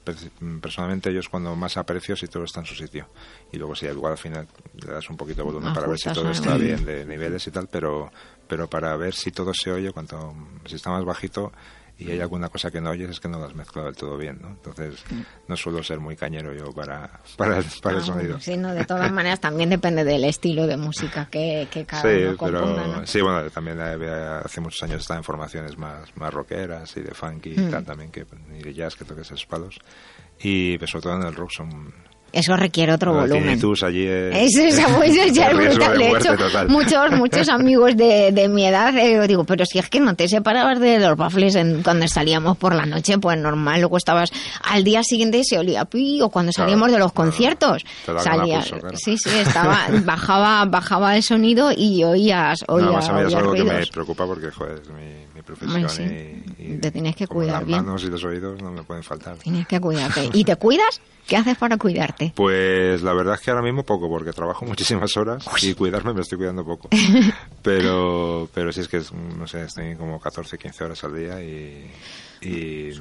per- personalmente yo es cuando más aprecio si todo está en su sitio. Y luego si igual al final le das un poquito de volumen para ver si todo está bien de niveles y tal, pero, pero para ver si todo se oye, cuanto si está más bajito y hay alguna cosa que no oyes es que no lo has mezclado del todo bien, ¿no? Entonces no suelo ser muy cañero yo para, para, el, para el Ah, sonido. Sí, no, de todas maneras también depende del estilo de música que, que cada Sí, uno componga, pero ¿no? sí, bueno, también eh, hace muchos años estaba en formaciones más, más rockeras y de funky y Mm. tal también, que, y de jazz que toques esos palos. Y pues, sobre todo en el rock son... Eso requiere otro los volumen. allí es... Eso es, pues, eso ya es brutal. de hecho, total. muchos, muchos amigos de, de mi edad, eh, digo, pero si es que no te separabas de los baffles en, cuando salíamos por la noche, pues normal, luego estabas al día siguiente y se olía pi, o cuando Claro, salíamos de los conciertos, salía, pulso, claro. sí, sí, estaba, bajaba, bajaba el sonido y oías, No, oías, más mí es oías algo que me ruidos. preocupa porque, joder, es mi, mi profesión sí. y, y Te tienes que cuidar las bien. manos y los oídos no me pueden faltar. Tienes que cuidarte. ¿Y te cuidas? ¿Qué haces para cuidarte? Pues la verdad es que ahora mismo poco, porque trabajo muchísimas horas y cuidarme me estoy cuidando poco. Pero, pero sí es que, es, no sé, estoy como 14, 15 horas al día y, y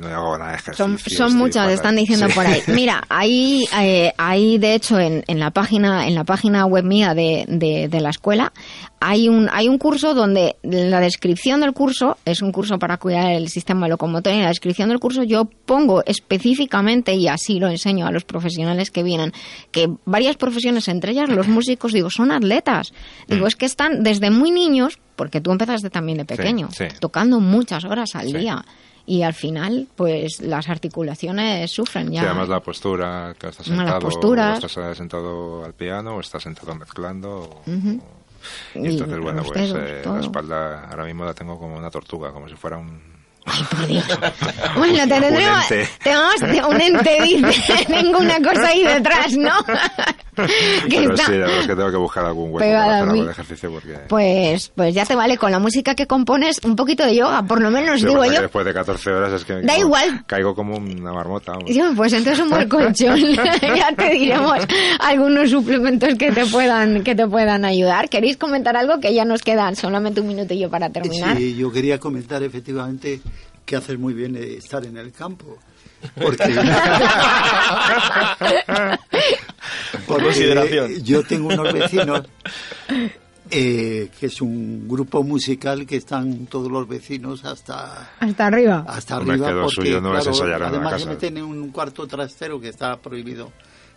no hago de ejercicio. Son, muchas, están diciendo Sí. por ahí. Mira, hay, eh, hay de hecho en, en la página, en la página web mía de, de, de la escuela, hay un, hay un curso donde la descripción del curso es un curso para cuidar el sistema locomotor. Y en la descripción del curso yo pongo específicamente, y así lo enseño a los profesionales que vienen, que varias profesiones, entre ellas los músicos, digo, son atletas. Digo, es que están desde muy niños, porque tú empezaste también de pequeño, sí. tocando muchas horas al día. Y al final, pues las articulaciones sufren ya. Sí, además la postura, que estás sentado, o estás sentado al piano o estás sentado mezclando. o- Ujú. Y entonces, Y bueno, los pues dedos, eh, la espalda ahora mismo la tengo como una tortuga, como si fuera un... Bueno, te Un tendremos, ente. tenemos un ente, dice, tengo una cosa ahí detrás, ¿no? que Pero está- sí, la verdad es que tengo que buscar algún hueco para hacer de ejercicio porque... Pues, pues ya te vale con la música que compones un poquito de yoga, por lo menos Sí, digo yo. después de 14 horas es que... Da como- igual. Caigo como una marmota. pues entonces un buen colchón. ya te diremos algunos suplementos que te puedan que te puedan ayudar. ¿Queréis comentar algo que ya nos quedan solamente un minutillo para terminar? Sí, yo quería comentar efectivamente que haces muy bien estar en el campo. Porque, Por consideración. Yo tengo unos vecinos eh, que es un grupo musical que están todos los vecinos hasta Hasta arriba. hasta arriba porque suyo no claro, además se meten en un cuarto trastero que está prohibido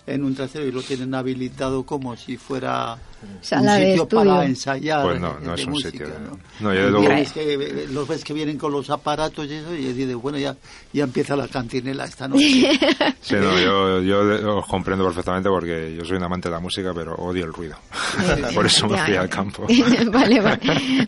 en un trasero y lo tienen habilitado como si fuera Sala un de sitio estudio. para ensayar. Pues no, no de es un música, sitio. ¿no? No, yo luego- ves que, eh, los ves que vienen con los aparatos y eso, y dices, bueno, ya, ya empieza la cantinela esta noche. Sí, no, yo, yo os comprendo perfectamente porque yo soy un amante de la música, pero odio el ruido. Por eso me fui al campo. vale, vale.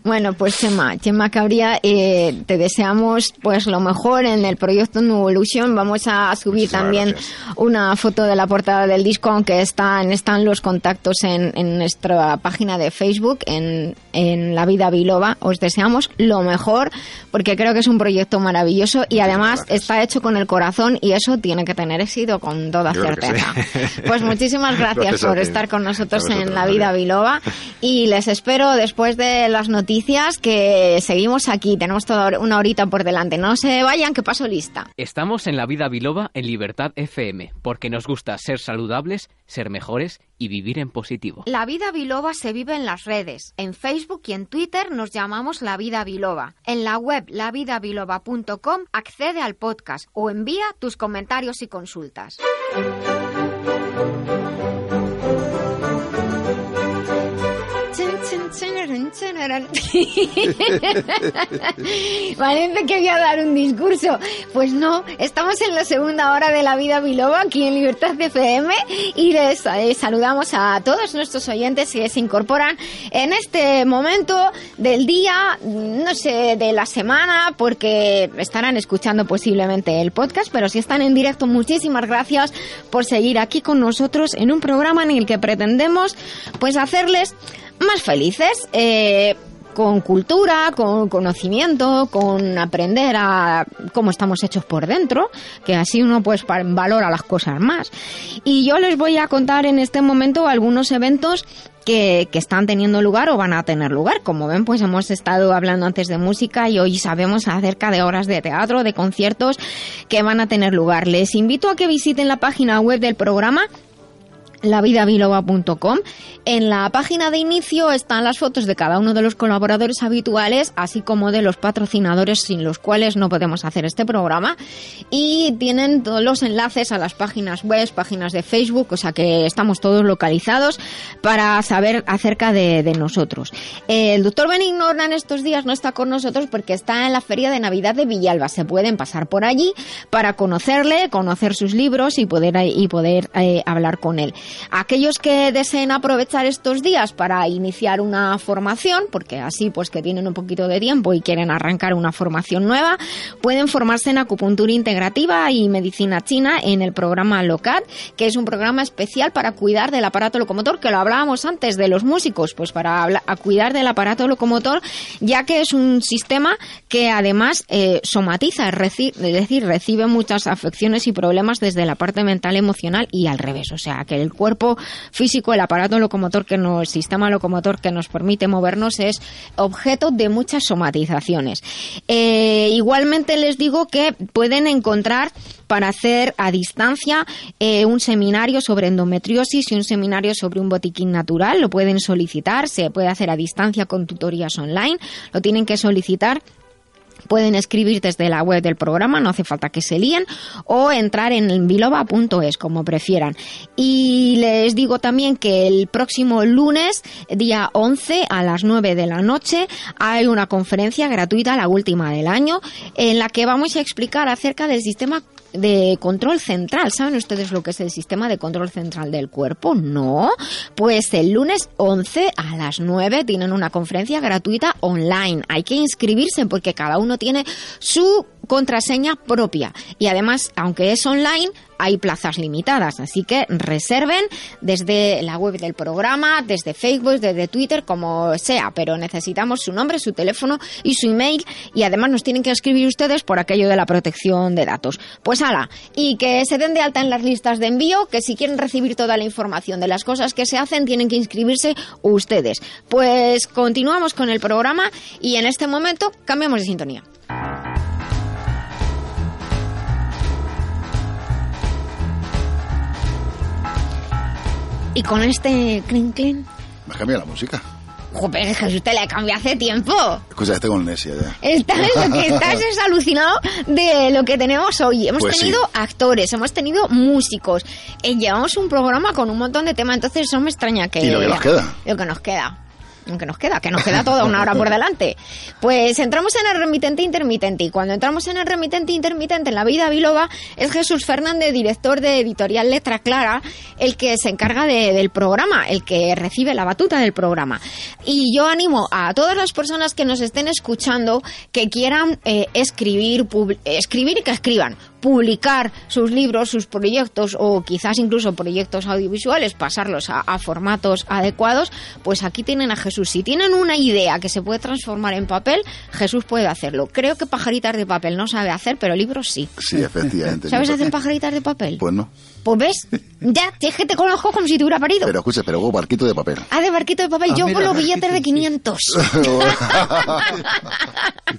Bueno, pues Chema, Chema Cabría, eh, te deseamos pues lo mejor en el proyecto New Evolution. Vamos a subir Muchísimas también gracias. una foto de la portada del disco, aunque están, están los contactos en, en nuestra página de Facebook, en, en La Vida Biloba. Os deseamos lo mejor, porque creo que es un proyecto maravilloso y además está hecho con el corazón y eso tiene que tener éxito con toda Yo certeza. sí. Pues muchísimas gracias, por estar con nosotros vosotros, en La Vida. Biloba y les espero después de las noticias que seguimos aquí. Tenemos toda una horita por delante. No se vayan, que paso lista. Estamos en la vida biloba en Libertad FM, porque nos gusta ser saludables, ser mejores y vivir en positivo. La Vida Biloba se vive en las redes. En Facebook y en Twitter nos llamamos La Vida Biloba. En la web lavidabiloba.com accede al podcast o envía tus comentarios y consultas. Parece que voy a dar un discurso. Pues no, estamos en la segunda hora de la vida biloba aquí en Libertad FM y les eh, saludamos a todos nuestros oyentes que se incorporan en este momento del día, no sé, de la semana, porque estarán escuchando posiblemente el podcast, pero si están en directo, muchísimas gracias por seguir aquí con nosotros en un programa en el que pretendemos pues hacerles más felices. eh, con cultura, con conocimiento, con aprender a cómo estamos hechos por dentro, que así uno pues valora las cosas más. Y yo les voy a contar en este momento algunos eventos que, que están teniendo lugar o van a tener lugar. Como ven, pues hemos estado hablando antes de música y hoy sabemos acerca de horas de teatro, de conciertos que van a tener lugar. Les invito a que visiten la página web del programa lavidabiloba.com. En la página de inicio están las fotos de cada uno de los colaboradores habituales, así como de los patrocinadores sin los cuales no podemos hacer este programa. Y tienen todos los enlaces a las páginas web, páginas de Facebook, o sea que estamos todos localizados para saber acerca de, nosotros. El doctor Benigno en estos días no está con nosotros porque está en la Feria de Navidad de Villalba. Se pueden pasar por allí para conocerle, conocer sus libros y poder, y poder eh, hablar con él. Aquellos que deseen aprovechar estos días para iniciar una formación, porque así pues que tienen un poquito de tiempo y quieren arrancar una formación nueva, pueden formarse en acupuntura integrativa y medicina china en el programa LOCAT, que es un programa especial para cuidar del aparato locomotor, que lo hablábamos antes de los músicos, pues para cuidar del aparato locomotor, ya que es un sistema que además eh, somatiza, es decir, recibe muchas afecciones y problemas desde la parte mental, emocional y al revés. O sea, que el cuerpo físico, el aparato locomotor que nos, el sistema locomotor que nos permite movernos es objeto de muchas somatizaciones. Eh, igualmente les digo que pueden encontrar para hacer a distancia eh, un seminario sobre endometriosis y un seminario sobre un botiquín natural. Lo pueden solicitar, se puede hacer a distancia con tutorías online. Lo tienen que solicitar Pueden escribir desde la web del programa, no hace falta que se líen, o entrar en biloba.es, como prefieran. Y les digo también que el próximo lunes, día 11, a las 9 de la noche, hay una conferencia gratuita, la última del año, en la que vamos a explicar acerca del sistema de control central. ¿Saben ustedes lo que es el sistema de control central del cuerpo? No. Pues el lunes 11 a las 9 tienen una conferencia gratuita online. Hay que inscribirse porque cada uno tiene su contraseña propia. Y además, aunque es online, hay plazas limitadas. Así que reserven desde la web del programa, desde Facebook, desde Twitter, como sea. Pero necesitamos su nombre, su teléfono y su email. Y además nos tienen que escribir ustedes por aquello de la protección de datos. Pues ala, y que se den de alta en las listas de envío, que si quieren recibir toda la información de las cosas que se hacen, tienen que inscribirse ustedes. Pues continuamos con el programa y en este momento cambiamos de sintonía. Y con este clink clink Me ha cambiado la música. Joder, es que usted le cambió hace tiempo. Escucha, estoy con amnesia ya. Estás, lo que estás es alucinado de lo que tenemos hoy. Hemos Pues sí. tenido actores, hemos tenido músicos. eh, llevamos un programa con un montón de temas, entonces eso me extraña que... Y lo que nos queda. Lo que nos queda. Que nos queda, que nos queda toda una hora por delante. Pues entramos en el remitente intermitente y cuando entramos en el remitente intermitente en la vida biloba es Jesús Fernández, director de editorial Letra Clara, el que se encarga de- del programa, el que recibe la batuta del programa. Y yo animo a todas las personas que nos estén escuchando que quieran eh, escribir, escribir y que escriban publicar sus libros, sus proyectos o quizás incluso proyectos audiovisuales, pasarlos a, a formatos adecuados, pues aquí tienen a Jesús. Si tienen una idea que se puede transformar en papel, Jesús puede hacerlo. Creo que pajaritas de papel no sabe hacer, pero libros sí. Sí, efectivamente. ¿Sabes hacer pajaritas de papel? Pues no. Pues ves, ya, es que te conozco como si te hubiera parido. Pero escucha, pero hubo barquito de papel. Ah, de barquito de papel, Ah, yo mira, con los billetes de 500.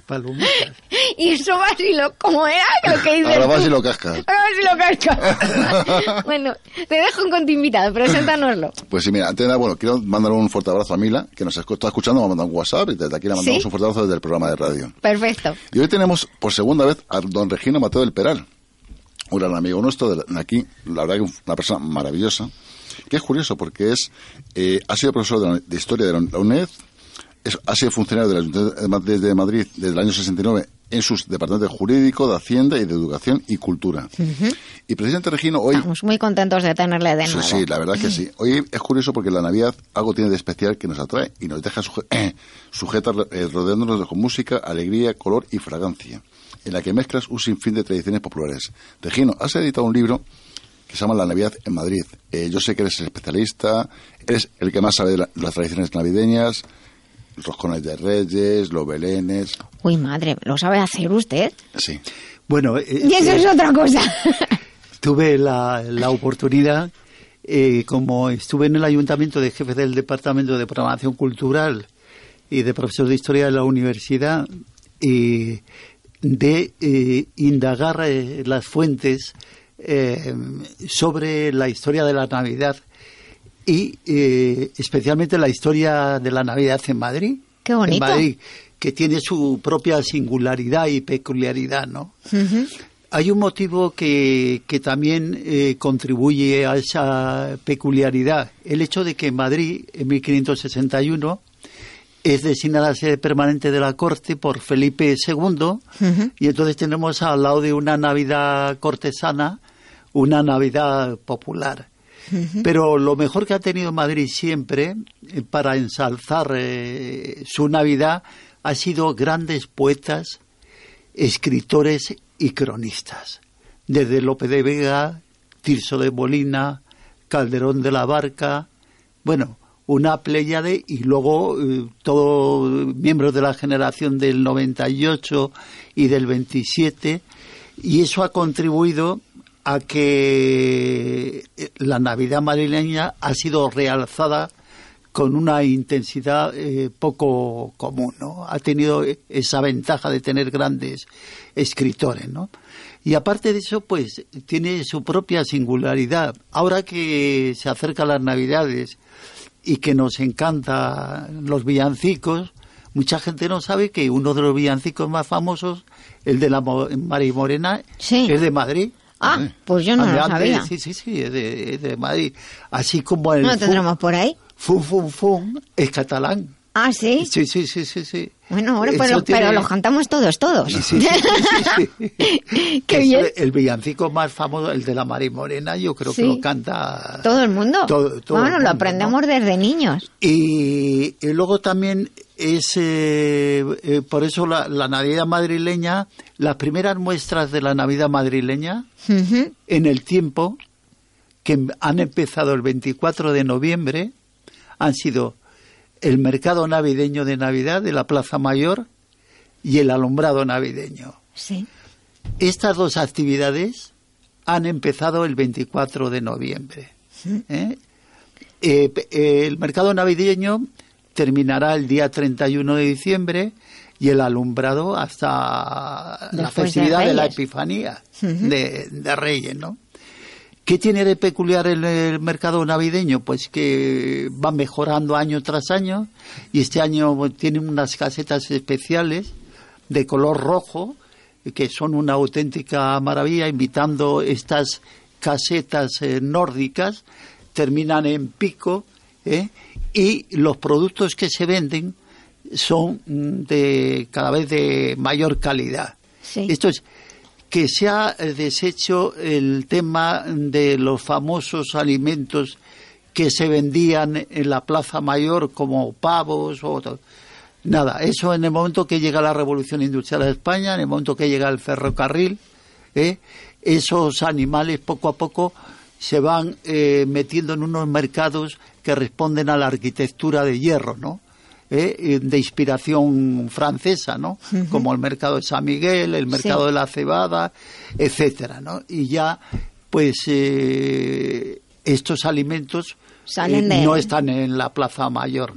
y eso va si lo, como era lo que dices Ahora vas y lo cascas. Ahora vas y lo cascas. bueno, te dejo con tu invitado, preséntanoslo. Pues sí, mira, antes de nada, bueno, quiero mandar un fuerte abrazo a Mila, que nos está escuchando, me ha mandado un WhatsApp y desde aquí le mandamos ¿Sí? un fuerte abrazo desde el programa de radio. Perfecto. Y hoy tenemos por segunda vez a don Regino Mateo del Peral, un gran amigo nuestro de aquí, la verdad que una persona maravillosa, que es curioso porque es eh, ha sido profesor de, la- de historia de la UNED, es- ha sido funcionario de la Ayuntamiento de Madrid desde el año 69 en sus departamentos de jurídico, de hacienda y de educación y cultura. Y presidente Regino hoy Estamos muy contentos de tenerle de Sí, nuevo. sí, la verdad que sí. Hoy es curioso porque la Navidad algo tiene de especial que nos atrae y nos deja suje- eh, rodeándonos con música, alegría, color y fragancia, en la que mezclas un sinfín de tradiciones populares. Regino, has editado un libro que se llama La Navidad en Madrid. Eh, yo sé que eres el especialista, eres el que más sabe de la- las tradiciones navideñas, roscones de reyes, los belenes. Uy, madre, ¿lo sabe hacer usted? Sí. Bueno, eh, Y eso eh, es otra cosa. tuve la, la oportunidad, eh, como estuve en el ayuntamiento de jefe del departamento de programación cultural y de profesor de historia de la universidad, eh, de eh, indagar eh, las fuentes eh, sobre la historia de la Navidad y eh, especialmente la historia de la Navidad en Madrid. Qué bonito. En Madrid, que tiene su propia singularidad y peculiaridad, ¿no? Hay un motivo que, que también eh, contribuye a esa peculiaridad. El hecho de que en Madrid, en 1561, es designada sede permanente de la corte por Felipe II y entonces tenemos al lado de una Navidad cortesana, una Navidad popular. Pero lo mejor que ha tenido Madrid siempre eh, para ensalzar eh, su Navidad ha sido grandes poetas, escritores y cronistas. Desde Lope de Vega, Tirso de Molina, Calderón de la Barca, bueno, una pléyade y luego eh, todos miembros de la generación del 98 y del 27 y eso ha contribuido a que eh, la Navidad madrileña ha sido realzada con una intensidad eh, poco común, ¿no? Ha tenido eh, esa ventaja de tener grandes escritores, ¿no? Y aparte de eso, pues tiene su propia singularidad. Ahora que se acercan las Navidades y que nos encantan los villancicos, mucha gente no sabe que uno de los villancicos más famosos, el de la Mo- Mari Morena, es de Madrid. Ah, pues yo no lo Adelante, sabía. Sí, sí, sí, es de, es de Madrid. Así como el ¿No lo tendremos por ahí? Fum, fum, fum, es catalán. Ah, ¿sí? Sí, sí, sí, sí, sí. Bueno, ahora, Eso pero, tiene- pero los cantamos todos, todos. Sí, sí. Qué bien. El villancico más famoso, el de la Mari Morena, yo creo que lo canta Todo el mundo. Todo- todo bueno, el lo aprendemos desde niños. Y, y luego también es, eh, eh, por eso la, la Navidad madrileña, las primeras muestras de la Navidad madrileña en el tiempo, que han empezado el 24 de noviembre, han sido el mercado navideño de Navidad de la Plaza Mayor y el alumbrado navideño. Sí. Estas dos actividades han empezado el 24 de noviembre. ¿eh? Eh, eh, el mercado navideño terminará el día 31 de diciembre y el alumbrado hasta la Después festividad de, la. Epifanía de, de Reyes, ¿no? ¿Qué tiene de peculiar el, el, mercado navideño? Pues que va mejorando año tras año y este año tiene unas casetas especiales de color rojo que son una auténtica maravilla, invitando estas casetas eh, nórdicas, terminan en pico ¿eh? y los productos que se venden son mm, de cada vez de mayor calidad. Esto es que se ha deshecho el tema de los famosos alimentos que se vendían en la Plaza Mayor como pavos o nada, eso en el momento que llega la revolución industrial de España, en el momento que llega el ferrocarril, ¿eh? esos animales poco a poco se van eh, metiendo en unos mercados que responden a la arquitectura de hierro, ¿no? ¿Eh? de inspiración francesa, ¿no? Como el mercado de San Miguel, el mercado de la cebada, etcétera, ¿no? Y ya, pues, eh, estos alimentos eh, no están en la Plaza Mayor.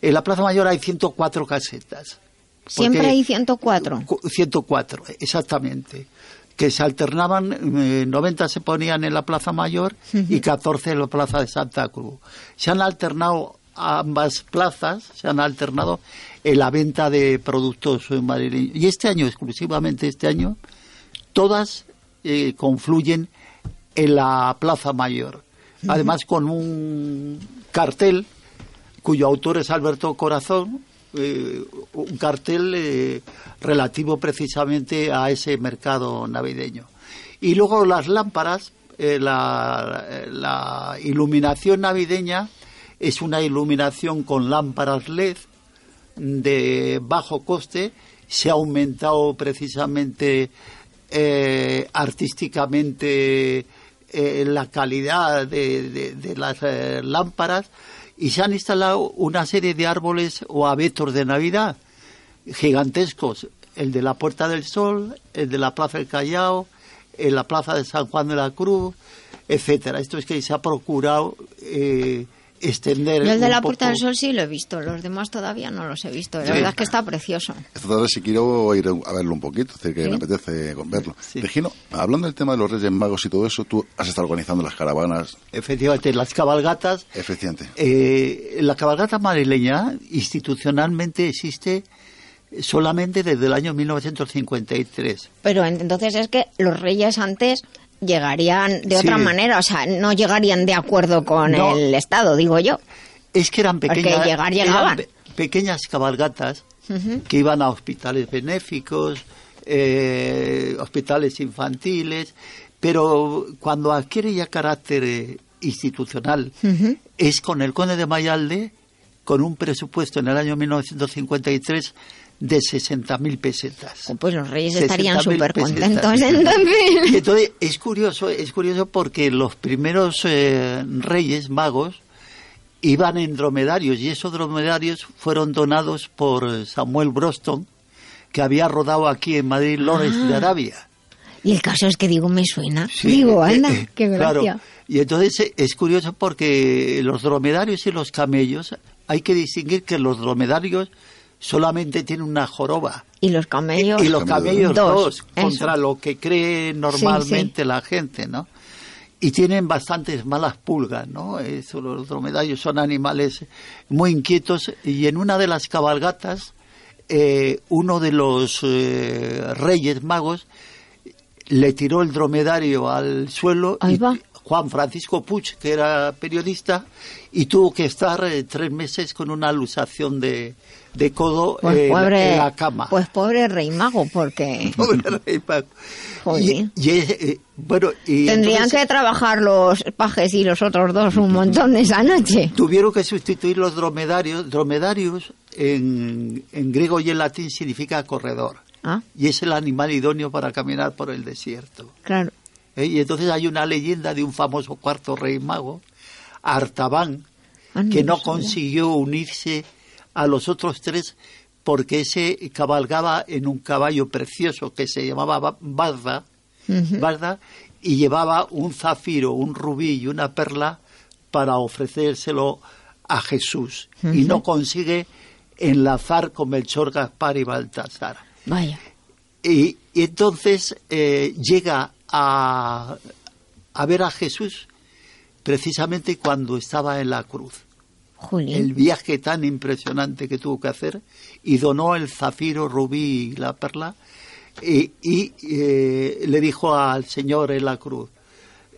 En la Plaza Mayor hay 104 casetas. Siempre hay 104. 104, exactamente. Que se alternaban, 90 se ponían en la Plaza Mayor y 14 en la Plaza de Santa Cruz. Se han alternado ambas plazas se han alternado en la venta de productos madrileños. Y este año, exclusivamente este año, todas eh, confluyen en la Plaza Mayor. Además, con un cartel cuyo autor es Alberto Corazón, eh, un cartel eh, relativo precisamente a ese mercado navideño. Y luego las lámparas, la, la iluminación navideña es una iluminación con lámparas LED de bajo coste. Se ha aumentado precisamente eh, artísticamente eh, la calidad de, las eh, lámparas y se han instalado una serie de árboles o abetos de Navidad gigantescos. El de la Puerta del Sol, el de la Plaza del Callao, en la Plaza de San Juan de la Cruz, etcétera. Esto es que se ha procurado extender. Yo el de la Puerta del Sol sí lo he visto, los demás todavía no los he visto. La verdad es que está precioso. Esta tarde si quiero ir a verlo un poquito, es que me apetece verlo. Regino, hablando del tema de los Reyes Magos y todo eso, tú has estado organizando las caravanas. Efectivamente, las cabalgatas. Efectivamente. Eh, la cabalgata madrileña institucionalmente existe solamente desde el año 1953. Pero entonces es que los reyes antes llegarían de otra manera, o sea, no llegarían de acuerdo con el Estado, digo yo. Es que eran pequeñas, pequeñas cabalgatas que iban a hospitales benéficos, eh, hospitales infantiles, pero cuando adquiere ya carácter eh, institucional es con el conde de Mayalde, con un presupuesto en el año 1953 de 60.000 pesetas. Oh, pues los reyes estarían súper contentos entonces. entonces es curioso, es curioso porque los primeros eh, reyes magos iban en dromedarios y esos dromedarios fueron donados por Samuel Broston, que había rodado aquí en Madrid Lores de ah. Arabia. Y el caso es que digo, me suena. digo, eh, anda, eh, qué gracia. Y entonces es curioso porque los dromedarios y los camellos, hay que distinguir que los dromedarios solamente tiene una joroba. Y los camellos. Y, los camellos dos, contra lo que cree normalmente la gente, ¿no? Y tienen bastantes malas pulgas, ¿no? Eso, los dromedarios son animales muy inquietos y en una de las cabalgatas, eh, uno de los eh, reyes magos le tiró el dromedario al suelo y Juan Francisco Puig, que era periodista, y tuvo que estar eh, tres meses con una alusación de, de codo pues en, la cama. Pues pobre rey mago, porque... pobre rey mago. Y, eh, bueno, Tendrían que trabajar los pajes y los otros dos un montón esa noche. Tuvieron que sustituir los dromedarios. Dromedarios en, en griego y en latín significa corredor. ¿Ah? Y es el animal idóneo para caminar por el desierto. Claro. ¿Eh? Y entonces hay una leyenda de un famoso cuarto rey mago, Artaban, ah, que no consiguió unirse a los otros tres porque ese cabalgaba en un caballo precioso que se llamaba Barda, y llevaba un zafiro, un rubí y una perla para ofrecérselo a Jesús. Y no consigue enlazar con Melchor, Gaspar y Baltasar. Vaya. Y, entonces eh, llega a, a ver a Jesús precisamente cuando estaba en la cruz. El viaje tan impresionante que tuvo que hacer y donó el zafiro, rubí y la perla y, eh, le dijo al Señor en la cruz,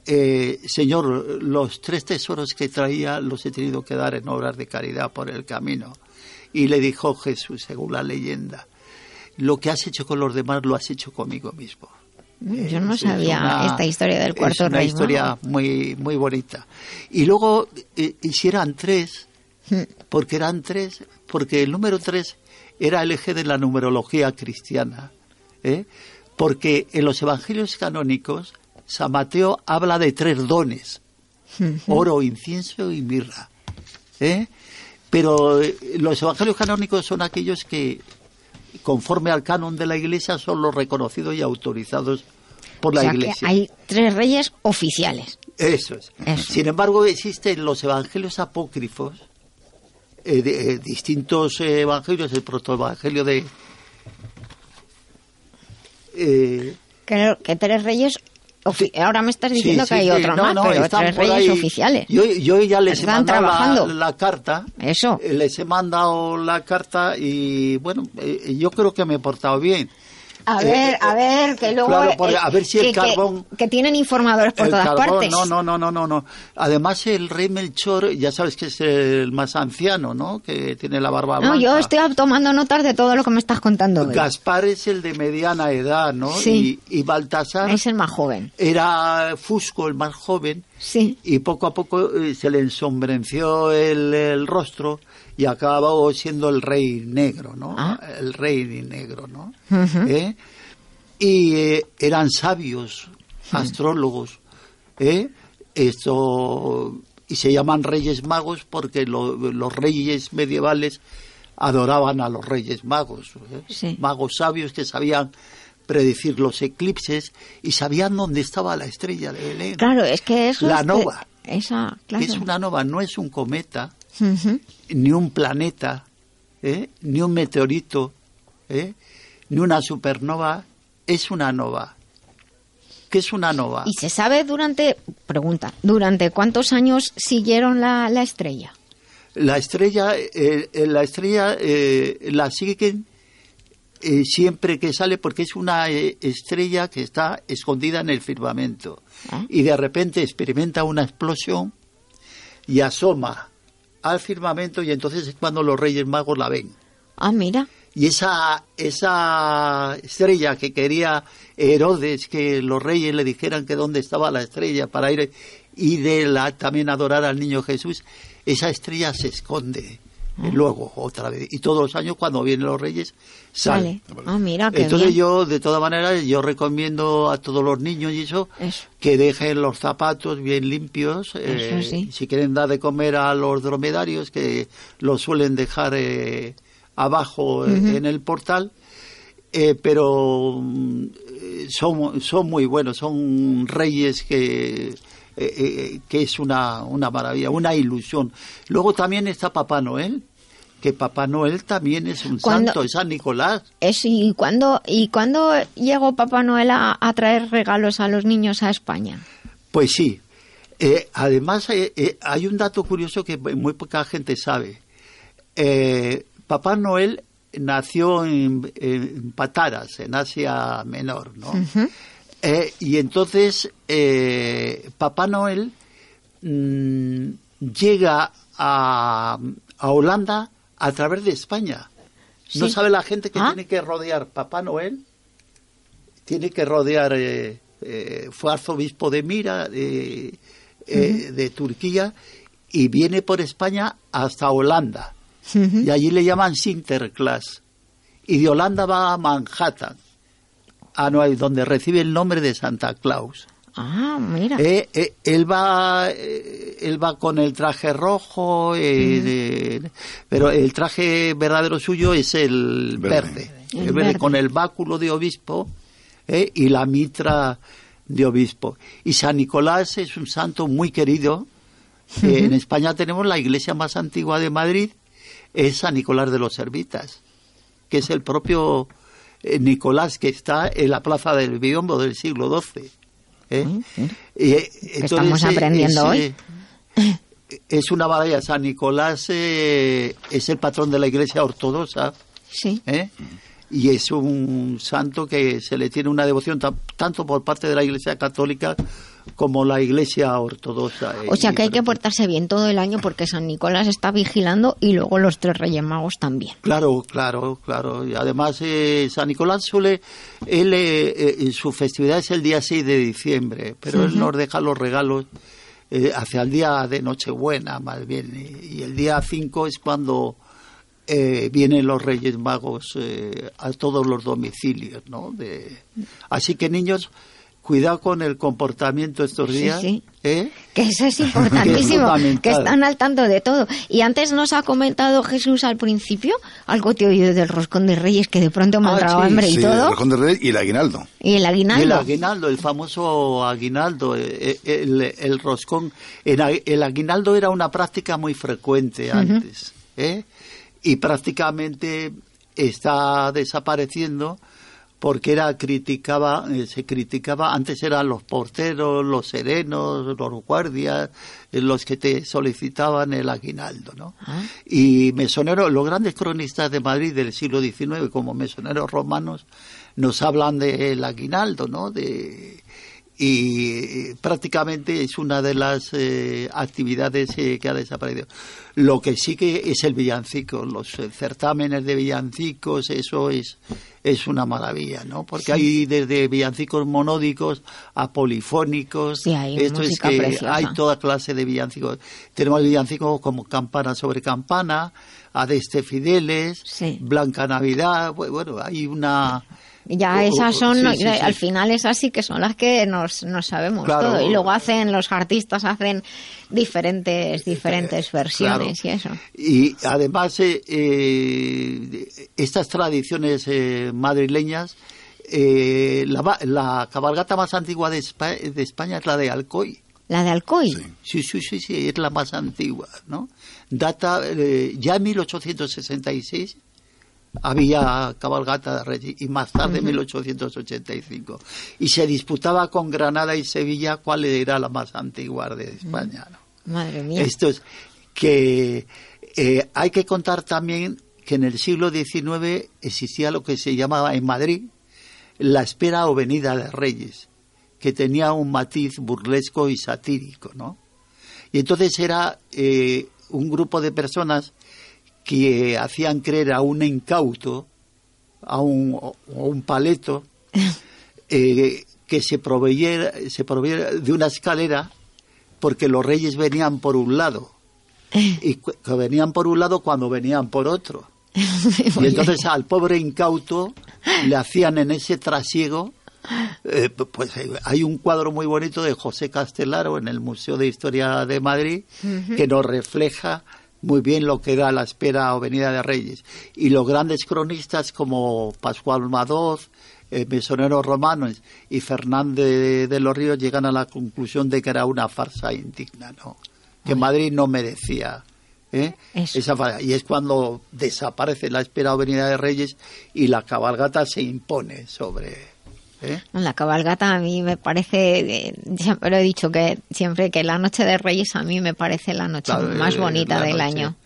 eh, Señor, los tres tesoros que traía los he tenido que dar en obras de caridad por el camino. Y le dijo Jesús, según la leyenda, lo que has hecho con los demás lo has hecho conmigo mismo. Mm, yo no sabía esta historia del cuarto es una historia muy muy bonita. Y luego eh, hicieran tres, hmm. porque eran tres, porque el número tres era el eje de la numerología cristiana. ¿eh? Porque en los evangelios canónicos San Mateo habla de tres dones, oro, incienso y mirra. ¿eh? Pero eh, los evangelios canónicos son aquellos que, conforme al canon de la Iglesia, son los reconocidos y autorizados por la Iglesia. hay tres reyes oficiales. Eso es. Sin embargo, existen los evangelios apócrifos, eh, distintos evangelios, el protoevangelio de... Eh, que tres reyes Ahora me estás diciendo que hay otro más, pero tres reyes oficiales. Yo, yo, ya les he mandado la, carta. Eso. Eh, les he mandado la carta y, bueno, eh, yo creo que me he portado bien. A ver, a ver, que luego... a ver si el carbón... Que, tienen informadores por todas partes. No, no, no, no, no, no. Además, el rey Melchor, ya sabes que es el más anciano, ¿no? Que tiene la barba No, yo estoy tomando notas de todo lo que me estás contando. Gaspar es el de mediana edad, ¿no? Sí. Y, Baltasar... Es el más joven. Era Fusco, el más joven. Sí. Y poco a poco eh, se le ensombreció el, el rostro y acabó siendo el rey negro, ¿no? Ah. El rey negro, ¿no? ¿Eh? Y eh, eran sabios, astrólogos, ¿eh? Esto, y se llaman reyes magos porque los reyes medievales adoraban a los reyes magos, magos sabios que sabían predecir los eclipses y sabían dónde estaba la estrella de Belén. Claro, es que eso la nova. esa, claro. Es una nova, no es un cometa, ni un planeta, ¿eh? ni un meteorito, ¿eh? ni una supernova, es una nova. ¿Qué es una nova? ¿Y se sabe durante, pregunta, durante cuántos años siguieron la, estrella? La estrella, eh, la estrella la siguen siempre que sale porque es una estrella que está escondida en el firmamento ah. y de repente experimenta una explosión y asoma al firmamento y entonces es cuando los Reyes Magos la ven. Ah, mira. Y esa, esa estrella que quería Herodes que los reyes le dijeran que dónde estaba la estrella para ir y de la, también adorar al niño Jesús, esa estrella se esconde ah. luego otra vez. Y todos los años cuando vienen los reyes sale. Ah, mira, Entonces yo, de todas maneras, yo recomiendo a todos los niños y eso, que dejen los zapatos bien limpios. Eh, si quieren dar de comer a los dromedarios, que los suelen dejar eh, abajo eh, en el portal. pero mm, son, son muy buenos, son reyes que... que es una, una maravilla, una ilusión. Luego también está Papá Noel, que Papá Noel también es un santo, es San Nicolás. Es, ¿y, cuándo, ¿Y cuándo llegó Papá Noel a, traer regalos a los niños a España? Pues sí. Eh, además, eh, eh, hay un dato curioso que muy poca gente sabe. Papá Noel nació en, Pataras, en Asia Menor, ¿no? y entonces, Papá Noel mm, llega a, a Holanda a través de España. ¿No sabe la gente que ah. tiene que rodear Papá Noel? Tiene que rodear, eh, eh, fue arzobispo de Mira, de, eh, de Turquía, y viene por España hasta Holanda. Y allí le llaman Sinterklaas. Y de Holanda va a Manhattan, a donde recibe el nombre de Santa Claus. Ah, mira. Eh, eh, él va, eh, él va con el traje rojo, pero el traje verdadero suyo es el verde, con el báculo de obispo y la mitra de obispo. Y San Nicolás es un santo muy querido. En España tenemos la iglesia más antigua de Madrid, es San Nicolás de los Servitas, que es el propio Nicolás que está en la plaza del Biombo del siglo XII. ¿eh? Y, estamos aprendiendo hoy. Es una maravilla. San Nicolás es el patrón de la Iglesia Ortodoxa. Sí. Y es un santo que se le tiene una devoción tanto por parte de la Iglesia Católica como la iglesia ortodoxa. O sea que hay que portarse bien todo el año porque San Nicolás está vigilando y luego los tres Reyes Magos también. Claro, claro, claro. Y además eh, San Nicolás suele, él, eh, eh, su festividad es el día 6 de diciembre, pero él nos deja los regalos hacia el día de Nochebuena, más bien. Y, el día 5 es cuando... vienen los Reyes Magos a todos los domicilios, ¿no? De... Así que niños, cuidado con el comportamiento estos días. Sí, ¿eh? Que eso es importantísimo, que, están al tanto de todo. Y antes nos ha comentado Jesús al principio algo te he oído del roscón de reyes que de pronto me ha ah, hambre y todo. El roscón de reyes y el aguinaldo. Y el aguinaldo. el aguinaldo, el famoso aguinaldo, eh, eh, el, roscón. El, aguinaldo era una práctica muy frecuente antes. Y prácticamente está desapareciendo porque era criticaba eh, se criticaba antes eran los porteros los serenos los guardias eh, los que te solicitaban el aguinaldo no ah. y mesoneros los grandes cronistas de Madrid del siglo XIX como mesoneros romanos nos hablan del aguinaldo no de y prácticamente es una de las eh, actividades que ha desaparecido. Lo que sí que es el villancico, los certámenes de villancicos, eso es es una maravilla, ¿no? Porque hay desde villancicos monódicos a polifónicos. Esto es que hay toda clase de villancicos. Tenemos villancicos como Campana sobre Campana, Adeste Fideles, Blanca Navidad. Bueno, hay una ya esas son, al final esas sí que son las que nos, nos sabemos todo. Y luego hacen, los artistas hacen diferentes, diferentes eh, versiones y eso. Y además, eh, eh, estas tradiciones madrileñas, la, la, cabalgata más antigua de España, es la de Alcoy. ¿La de Alcoy? Sí, sí, sí, sí, es la más antigua, ¿no? Data ya en 1866 había cabalgata de y más tarde, en 1885. Y se disputaba con Granada y Sevilla cuál era la más antigua de España. Madre mía. Esto es que eh, hay que contar también que en el siglo XIX existía lo que se llamaba en Madrid la espera o venida de Reyes, que tenía un matiz burlesco y satírico, ¿no? Y entonces era eh, un grupo de personas que hacían creer a un incauto, a un, un paleto, eh, que se proveyera, se proveyera de una escalera porque los reyes venían por un lado y que venían por un lado cuando venían por otro. y entonces al pobre incauto le hacían en ese trasiego eh, pues eh, hay un cuadro muy bonito de José Castelaro en el Museo de Historia de Madrid que nos refleja muy bien lo que era la espera o venida de Reyes. Y los grandes cronistas como Pascual Madoz, eh, Romanos y Fernández de, los Ríos llegan a la conclusión de que era una farsa indigna, ¿no? Que Madrid no merecía ¿eh? esa farsa. Y es cuando desaparece la espera o venida de Reyes y la cabalgata se impone sobre ¿Eh? La cabalgata a mí me parece, siempre lo he dicho que siempre que la noche de Reyes a mí me parece la noche más eh, bonita del año.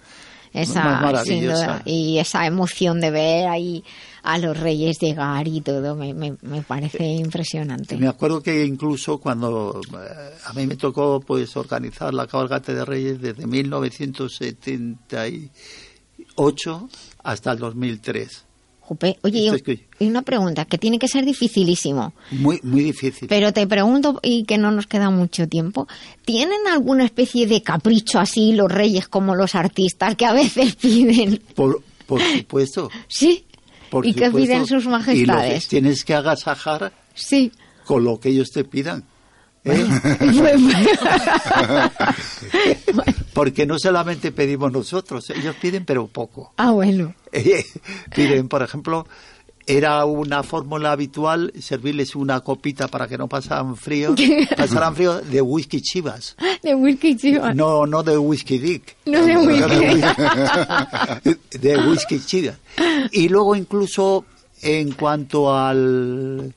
Esa, y esa emoción de ver ahí a los reyes llegar y todo me, me, parece impresionante. Me acuerdo que incluso cuando eh, a mí me tocó pues organizar la cabalgata de reyes desde 1978 hasta el 2003 oye, y una pregunta que tiene que ser dificilísimo. Muy, muy difícil. Pero te pregunto, y que no nos queda mucho tiempo, ¿tienen alguna especie de capricho así los reyes como los artistas que a veces piden? Por, supuesto. sí. ¿Y qué piden sus majestades? Y tienes que agasajar sí. con lo que ellos te pidan. ¿eh? Porque no solamente pedimos nosotros, ellos piden pero poco. Ah, bueno. piden, por ejemplo, era una fórmula habitual servirles una copita para que no pasaran frío, pasaran frío de whisky chivas. De whisky chivas. No, no de whisky dick. No de whisky. de whisky chivas. Y luego incluso en cuanto al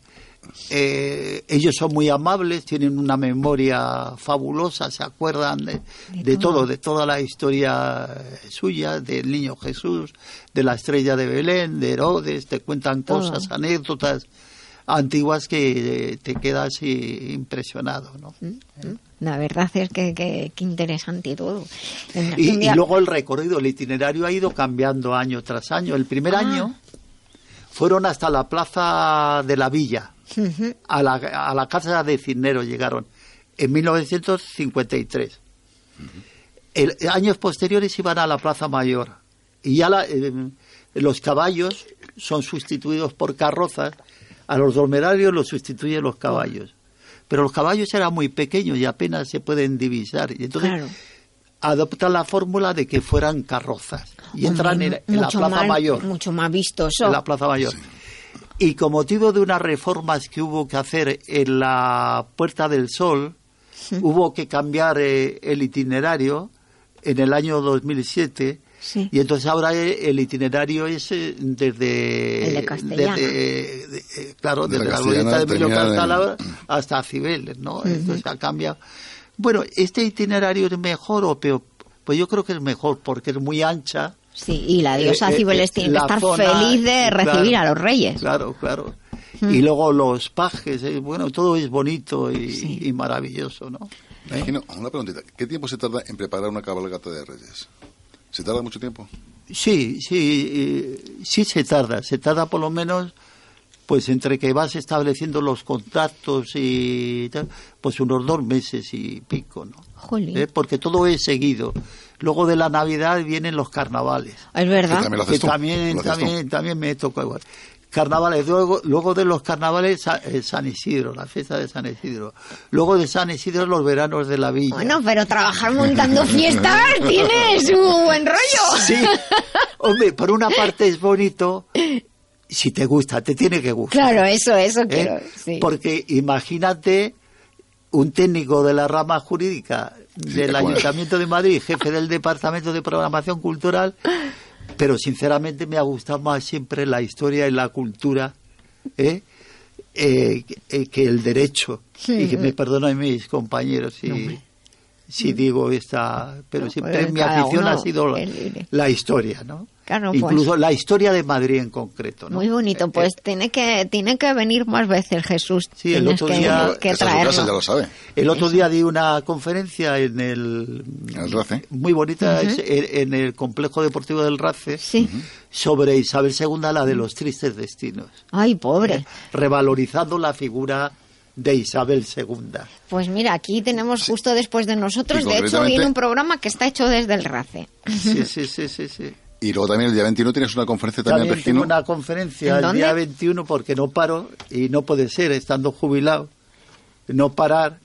eh, ellos son muy amables, tienen una memoria fabulosa, se acuerdan de, de todo, de toda la historia suya, del niño Jesús, de la estrella de Belén, de Herodes, te cuentan Todo. cosas, anécdotas antiguas que eh, te quedas impresionado, ¿no? La verdad es que, que, que interesante todo. En- Y, un y día- luego el recorrido, el itinerario ha ido cambiando año tras año. El primer Ah. año fueron hasta la plaza de la villa, a la, a la casa de Cisneros llegaron en 1953. El, años posteriores iban a la plaza mayor y ya la- eh, los caballos son sustituidos por carrozas, a los dormerarios los sustituyen los caballos. Pero los caballos eran muy pequeños y apenas se pueden divisar. Y entonces Claro. Adoptan la fórmula de que fueran carrozas y entran en, en la Plaza más- Mayor. Mucho más vistoso. En la Plaza Mayor. Y con motivo de unas reformas que hubo que hacer en la Puerta del Sol, hubo que cambiar eh, el itinerario en el año 2007. Sí. Y entonces ahora eh, el itinerario es eh, desde, El de Castellana. desde, de- eh, claro, De la desde la glorieta de en- Cantálava hasta Cibeles, ¿no? Entonces ha cambiado. Bueno, ¿este itinerario es mejor o peor? Pues yo creo que es mejor porque es muy ancha. Sí, y la diosa Eh, eh, Cibeles tiene que estar zona, feliz de claro, recibir a los reyes. Claro, claro. Mm. Y luego los pajes, eh, bueno, todo es bonito y, y maravilloso, ¿no? ¿Eh? Gino, una preguntita. ¿Qué tiempo se tarda en preparar una cabalgata de reyes? ¿Se tarda mucho tiempo? Sí, sí, eh, sí se tarda, se tarda por lo menos, pues entre que vas estableciendo los contactos y tal, pues unos dos meses y pico, ¿no? Jolín. ¿Eh? Porque todo es seguido. Luego de la Navidad vienen los carnavales. Es verdad. Que también lo haces que tú, también, lo haces tú. también, también me tocó igual. Carnavales, luego, luego de los carnavales eh, San Isidro, la fiesta de San Isidro. Luego de San Isidro los veranos de la villa. Bueno, pero trabajar montando fiestas tiene su buen rollo. Sí, hombre, por una parte es bonito, si te gusta, te tiene que gustar. Claro, eso, eso ¿eh? quiero. Sí. Porque imagínate un técnico de la rama jurídica del. Ayuntamiento de Madrid, jefe del Departamento de Programación Cultural, pero sinceramente me ha gustado más siempre la historia y la cultura ¿eh? Eh, que- eh, que el derecho. Y que me perdonen mis compañeros si, si digo esta, pero siempre pues mi afición uno ha sido la, historia, ¿no? Claro, pues. Incluso la historia de Madrid en concreto, ¿no? Muy bonito, pues tiene que tiene que venir más veces Jesús. Sí, el otro día- que Esta es su casa, traerlo. ya lo sabe. El otro día di una conferencia en el El RACE. muy bonita es en, en el complejo deportivo del RACE Sí. sobre Isabel II, la de los tristes destinos, Ay, pobre. revalorizando la figura de Isabel II. Pues mira, aquí tenemos justo después de nosotros, de hecho, viene un programa que está hecho desde el RACE. Sí, sí, sí, sí, sí. Y luego también el día 21 tienes una conferencia también, También tengo una conferencia ¿En el dónde? día 21 porque no paro y no puede ser estando jubilado no parar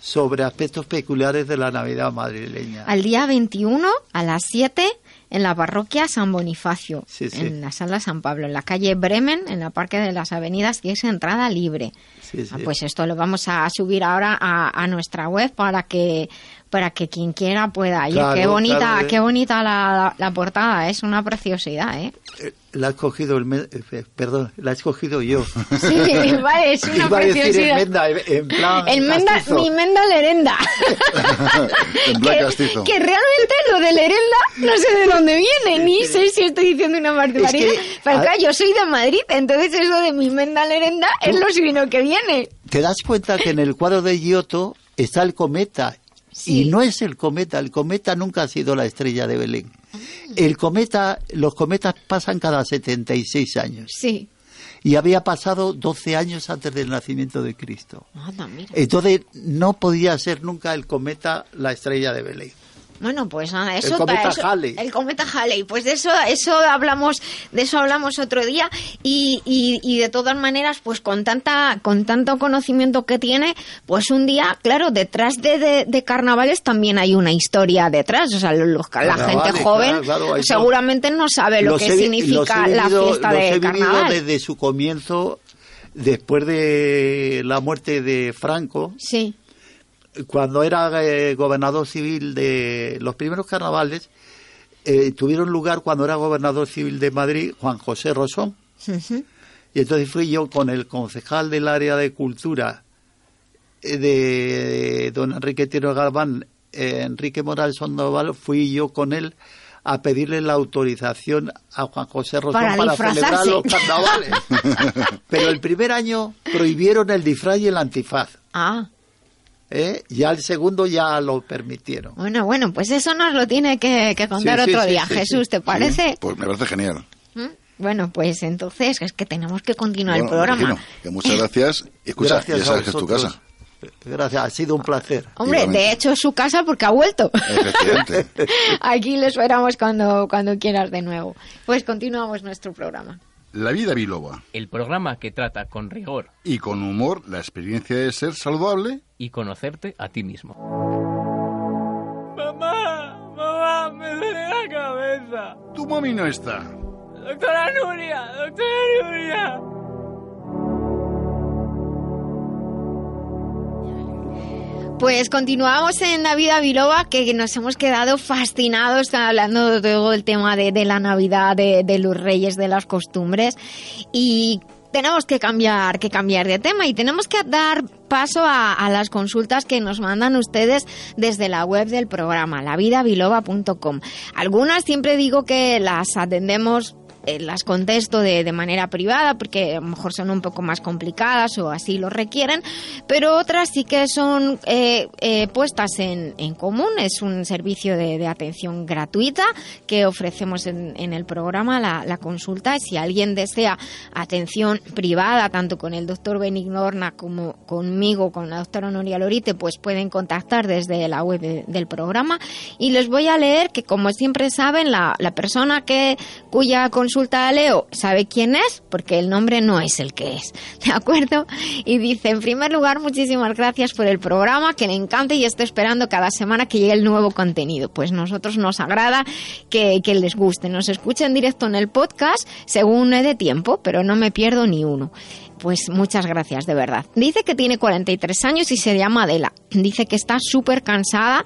sobre aspectos peculiares de la Navidad madrileña. Al día 21 a las 7 en la parroquia San Bonifacio, Sí, sí. en la sala San Pablo, en la calle Bremen, en la Parque de las Avenidas, que es entrada libre. Sí, sí. Ah, Pues esto lo vamos a subir ahora a, a nuestra web para que para que quien quiera pueda ir. Claro, qué bonita, claro, eh. qué bonita la, la, la portada, es una preciosidad, ¿eh? Eh, La ha escogido el me- eh, perdón, la he escogido yo. Sí, vale, es una Iba a decir preciosidad. enmenda, en- plan El menda, mi menda lerenda. en plan que, castizo. que realmente lo de lerenda no sé de dónde viene, ni sé si estoy diciendo una barbaridad. Es que, pero a- claro, yo soy de Madrid, entonces eso de mi menda lerenda es lo sino que viene. ¿Te das cuenta que en el cuadro de Giotto está el cometa? Sí. Y no es el cometa, el cometa nunca ha sido la estrella de Belén. El cometa, los cometas pasan cada 76 años. Sí. Y había pasado 12 años antes del nacimiento de Cristo. Anda, mira. Entonces no podía ser nunca el cometa la estrella de Belén. Bueno, pues nada, eso cometa eso- Halley. El cometa Halley, pues de eso, eso hablamos, de eso hablamos otro día. Y, y, y de todas maneras, pues con tanta, con tanto conocimiento que tiene, pues un día, claro, detrás de, de, de carnavales también hay una historia detrás, o sea, los- la gente joven claro, claro, hay seguramente no sabe lo que he significa he la fiesta los he de vivido carnaval. desde su comienzo, después de la muerte de Franco, Sí, cuando era eh, gobernador civil de los primeros carnavales, eh, tuvieron lugar cuando era gobernador civil de Madrid Juan José Rosón. Y entonces fui yo con el concejal del área de cultura eh, de don Enrique Tiro Galván, eh, Enrique Morales Sandoval, fui yo con él a pedirle la autorización a Juan José Rosón para, celebrar los carnavales. Pero el primer año prohibieron el disfraz y el antifaz. Ah. ¿Eh? Ya el segundo ya lo permitieron. Bueno, bueno, pues eso nos lo tiene que, contar otro día. Jesús, ¿te parece? Pues me parece genial. ¿Mm? Bueno, pues entonces es que tenemos que continuar el programa. muchas gracias. Y escucha, gracias ya sabes que es tu casa. Gracias, ha sido un placer. Hombre, de hecho es su casa porque ha vuelto. Aquí le esperamos cuando, cuando quieras de nuevo. Pues continuamos nuestro programa. La vida biloba. El programa que trata con rigor y con humor la experiencia de ser saludable y conocerte a ti mismo. Mamá, mamá, me duele la cabeza. Tu mami no está. Doctora Nuria, doctora Nuria. Pues continuamos en Navidad Biloba, que nos hemos quedado fascinados hablando de todo el tema de, la Navidad, de, los reyes, de las costumbres. Y tenemos que cambiar, que cambiar de tema y tenemos que dar paso a, a, las consultas que nos mandan ustedes desde la web del programa, lavidabiloba.com. Algunas siempre digo que las atendemos eh, las contesto de, de, manera privada porque a lo mejor son un poco más complicadas o así lo requieren, pero otras sí que son eh, eh, puestas en, en, común. Es un servicio de, de atención gratuita que ofrecemos en, en el programa, la, la, consulta. Si alguien desea atención privada, tanto con el doctor Benignorna como conmigo, con la doctora Noria Lorite, pues pueden contactar desde la web del programa. Y les voy a leer que, como siempre saben, la, la persona que cuya consulta Leo, ¿sabe quién es? Porque el nombre no es el que es. ¿De acuerdo? Y dice, en primer lugar, muchísimas gracias por el programa, que le encanta y estoy esperando cada semana que llegue el nuevo contenido. Pues nosotros nos agrada que, que les guste. Nos escuchen directo en el podcast según de tiempo, pero no me pierdo ni uno. Pues muchas gracias, de verdad. Dice que tiene 43 años y se llama Adela. Dice que está súper cansada,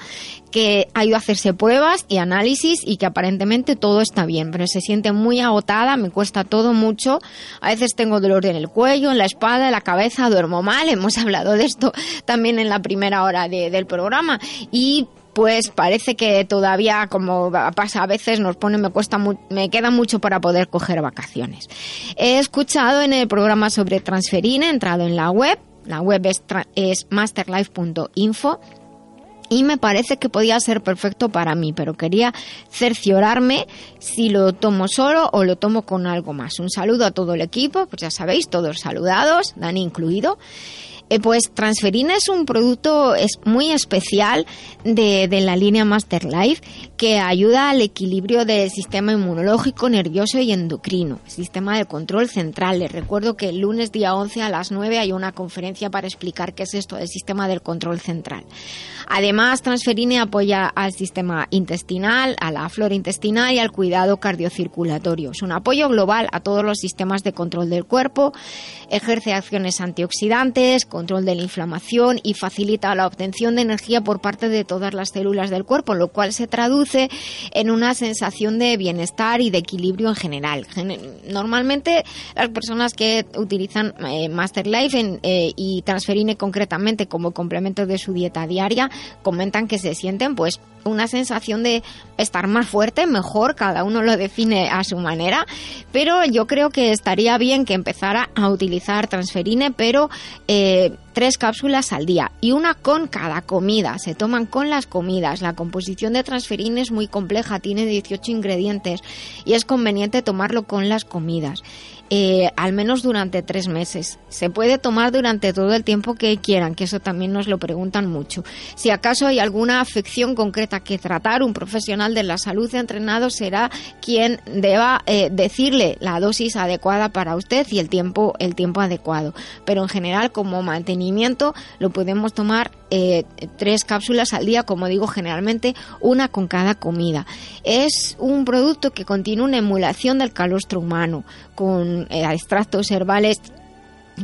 que ha ido a hacerse pruebas y análisis y que aparentemente todo está bien, pero se siente muy agotada, me cuesta todo mucho. A veces tengo dolor en el cuello, en la espalda, en la cabeza, duermo mal. Hemos hablado de esto también en la primera hora del programa. Y pues parece que todavía, como pasa a veces, nos pone, me cuesta, me queda mucho para poder coger vacaciones. He escuchado en el programa sobre Transferine, he entrado en la web, la web es, es masterlife.info y me parece que podía ser perfecto para mí, pero quería cerciorarme si lo tomo solo o lo tomo con algo más. Un saludo a todo el equipo, pues ya sabéis, todos saludados, Dani incluido. Eh, pues Transferina es un producto es muy especial de, de, la línea Master Life que ayuda al equilibrio del sistema inmunológico, nervioso y endocrino, sistema de control central. Les recuerdo que el lunes día 11 a las 9 hay una conferencia para explicar qué es esto del sistema del control central. Además, Transferine apoya al sistema intestinal, a la flora intestinal y al cuidado cardiocirculatorio. Es un apoyo global a todos los sistemas de control del cuerpo, ejerce acciones antioxidantes, control de la inflamación y facilita la obtención de energía por parte de todas las células del cuerpo, lo cual se traduce en una sensación de bienestar y de equilibrio en general. Normalmente las personas que utilizan eh, Master Life eh, y Transferine concretamente como complemento de su dieta diaria comentan que se sienten pues una sensación de estar más fuerte, mejor, cada uno lo define a su manera, pero yo creo que estaría bien que empezara a utilizar transferine, pero eh, tres cápsulas al día y una con cada comida, se toman con las comidas. La composición de transferine es muy compleja, tiene 18 ingredientes y es conveniente tomarlo con las comidas. Eh, al menos durante tres meses. Se puede tomar durante todo el tiempo que quieran, que eso también nos lo preguntan mucho. Si acaso hay alguna afección concreta que tratar, un profesional de la salud entrenado será quien deba eh, decirle la dosis adecuada para usted y el tiempo, el tiempo adecuado. Pero en general, como mantenimiento, lo podemos tomar eh, tres cápsulas al día, como digo, generalmente una con cada comida. Es un producto que contiene una emulación del calostro humano, con eh, extractos herbales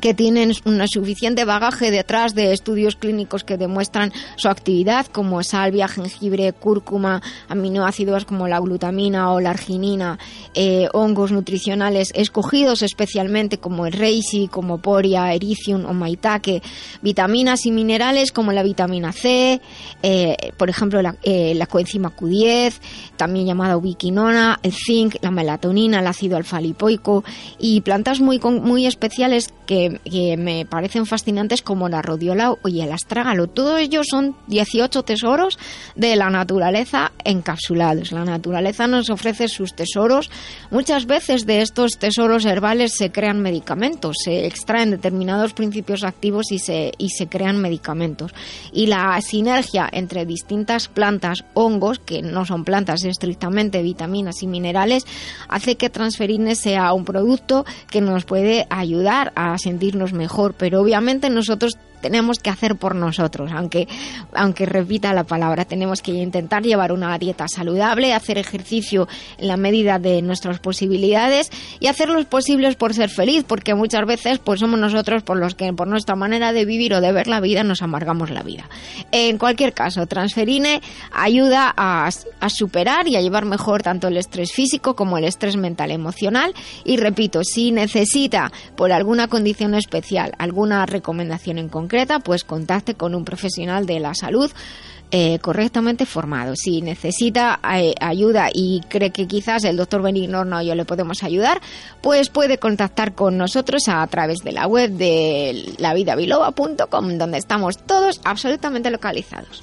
que tienen un suficiente bagaje detrás de estudios clínicos que demuestran su actividad, como salvia, jengibre, cúrcuma, aminoácidos como la glutamina o la arginina, eh, hongos nutricionales escogidos especialmente como el reishi, como poria, ericium o maitake, vitaminas y minerales como la vitamina C, eh, por ejemplo la, eh, la, coenzima Q10, también llamada ubiquinona, el zinc, la melatonina, el ácido alfa-lipoico y plantas muy, muy especiales que, me parecen fascinantes como la rodiola y el astrágalo. Todos ellos son 18 tesoros de la naturaleza encapsulados. La naturaleza nos ofrece sus tesoros. Muchas veces de estos tesoros herbales se crean medicamentos, se extraen determinados principios activos y se, y se crean medicamentos. Y la sinergia entre distintas plantas, hongos, que no son plantas estrictamente, vitaminas y minerales, hace que Transferine sea un producto que nos puede ayudar a sentirnos mejor, pero obviamente nosotros tenemos que hacer por nosotros, aunque, aunque repita la palabra, tenemos que intentar llevar una dieta saludable, hacer ejercicio en la medida de nuestras posibilidades y hacer los posibles por ser feliz, porque muchas veces pues somos nosotros por los que por nuestra manera de vivir o de ver la vida nos amargamos la vida. En cualquier caso, Transferine ayuda a, a superar y a llevar mejor tanto el estrés físico como el estrés mental emocional y repito, si necesita por alguna condición especial alguna recomendación en concreto, pues contacte con un profesional de la salud eh, correctamente formado. Si necesita eh, ayuda y cree que quizás el doctor Benigno no yo le podemos ayudar, pues puede contactar con nosotros a través de la web de lavidabiloba.com, donde estamos todos absolutamente localizados.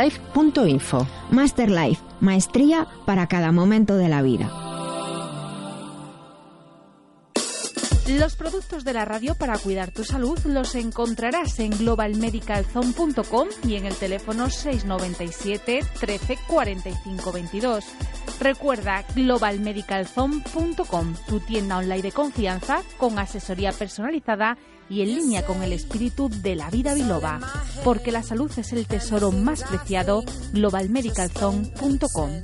masterlife.info. Masterlife, maestría para cada momento de la vida. Los productos de la radio para cuidar tu salud los encontrarás en globalmedicalzone.com y en el teléfono 697 13 45 22. Recuerda globalmedicalzone.com, tu tienda online de confianza con asesoría personalizada y en línea con el espíritu de la vida biloba, porque la salud es el tesoro más preciado, globalmedicalzone.com.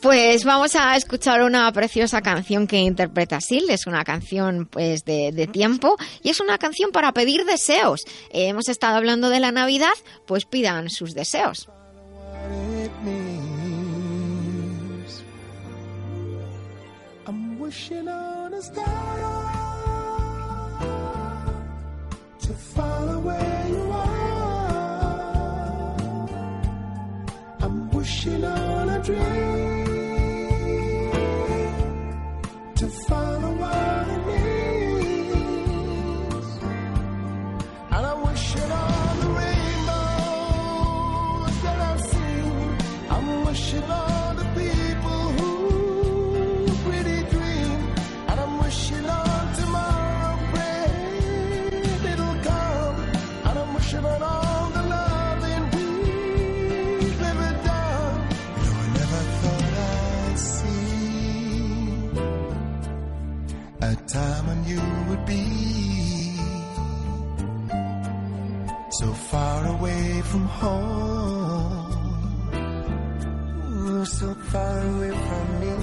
Pues vamos a escuchar una preciosa canción que interpreta Sil. Es una canción pues de, tiempo y es una canción para pedir deseos. hemos estado hablando de la Navidad, pues pidan sus deseos. Wishing on a star to follow where you are. I'm wishing on a dream. From home, so far away from me.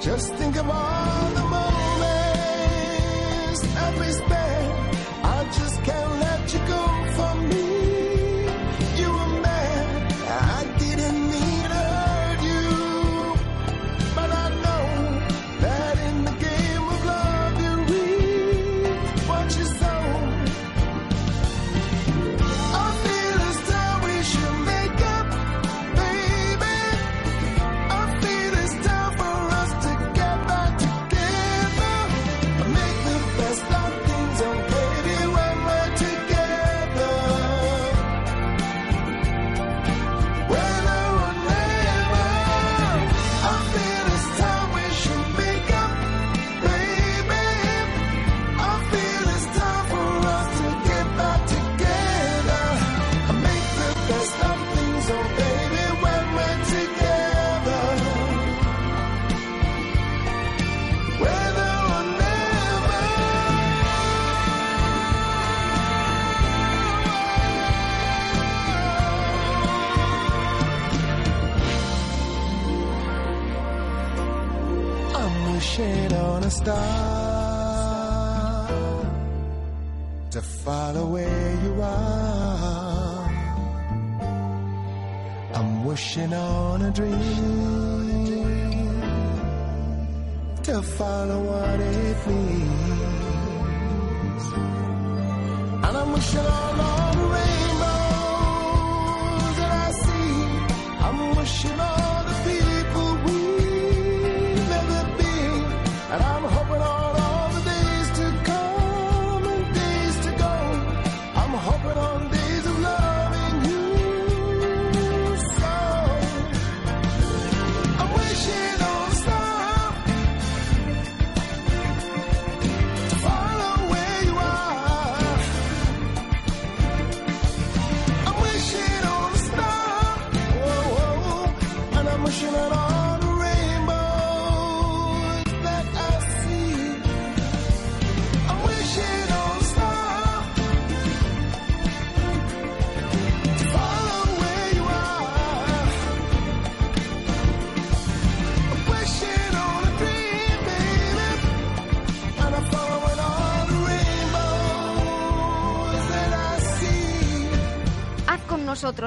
Just think of all the moments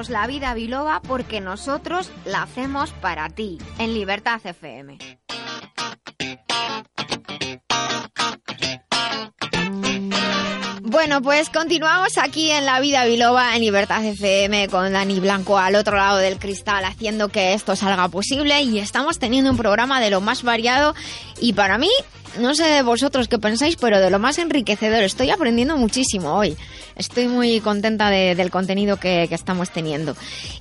la vida biloba porque nosotros la hacemos para ti, en Libertad FM. Bueno, pues continuamos aquí en La Vida Biloba en Libertad FM con Dani Blanco al otro lado del cristal haciendo que esto salga posible y estamos teniendo un programa de lo más variado y para mí, no sé vosotros qué pensáis, pero de lo más enriquecedor. Estoy aprendiendo muchísimo hoy. Estoy muy contenta de- del contenido que, estamos teniendo.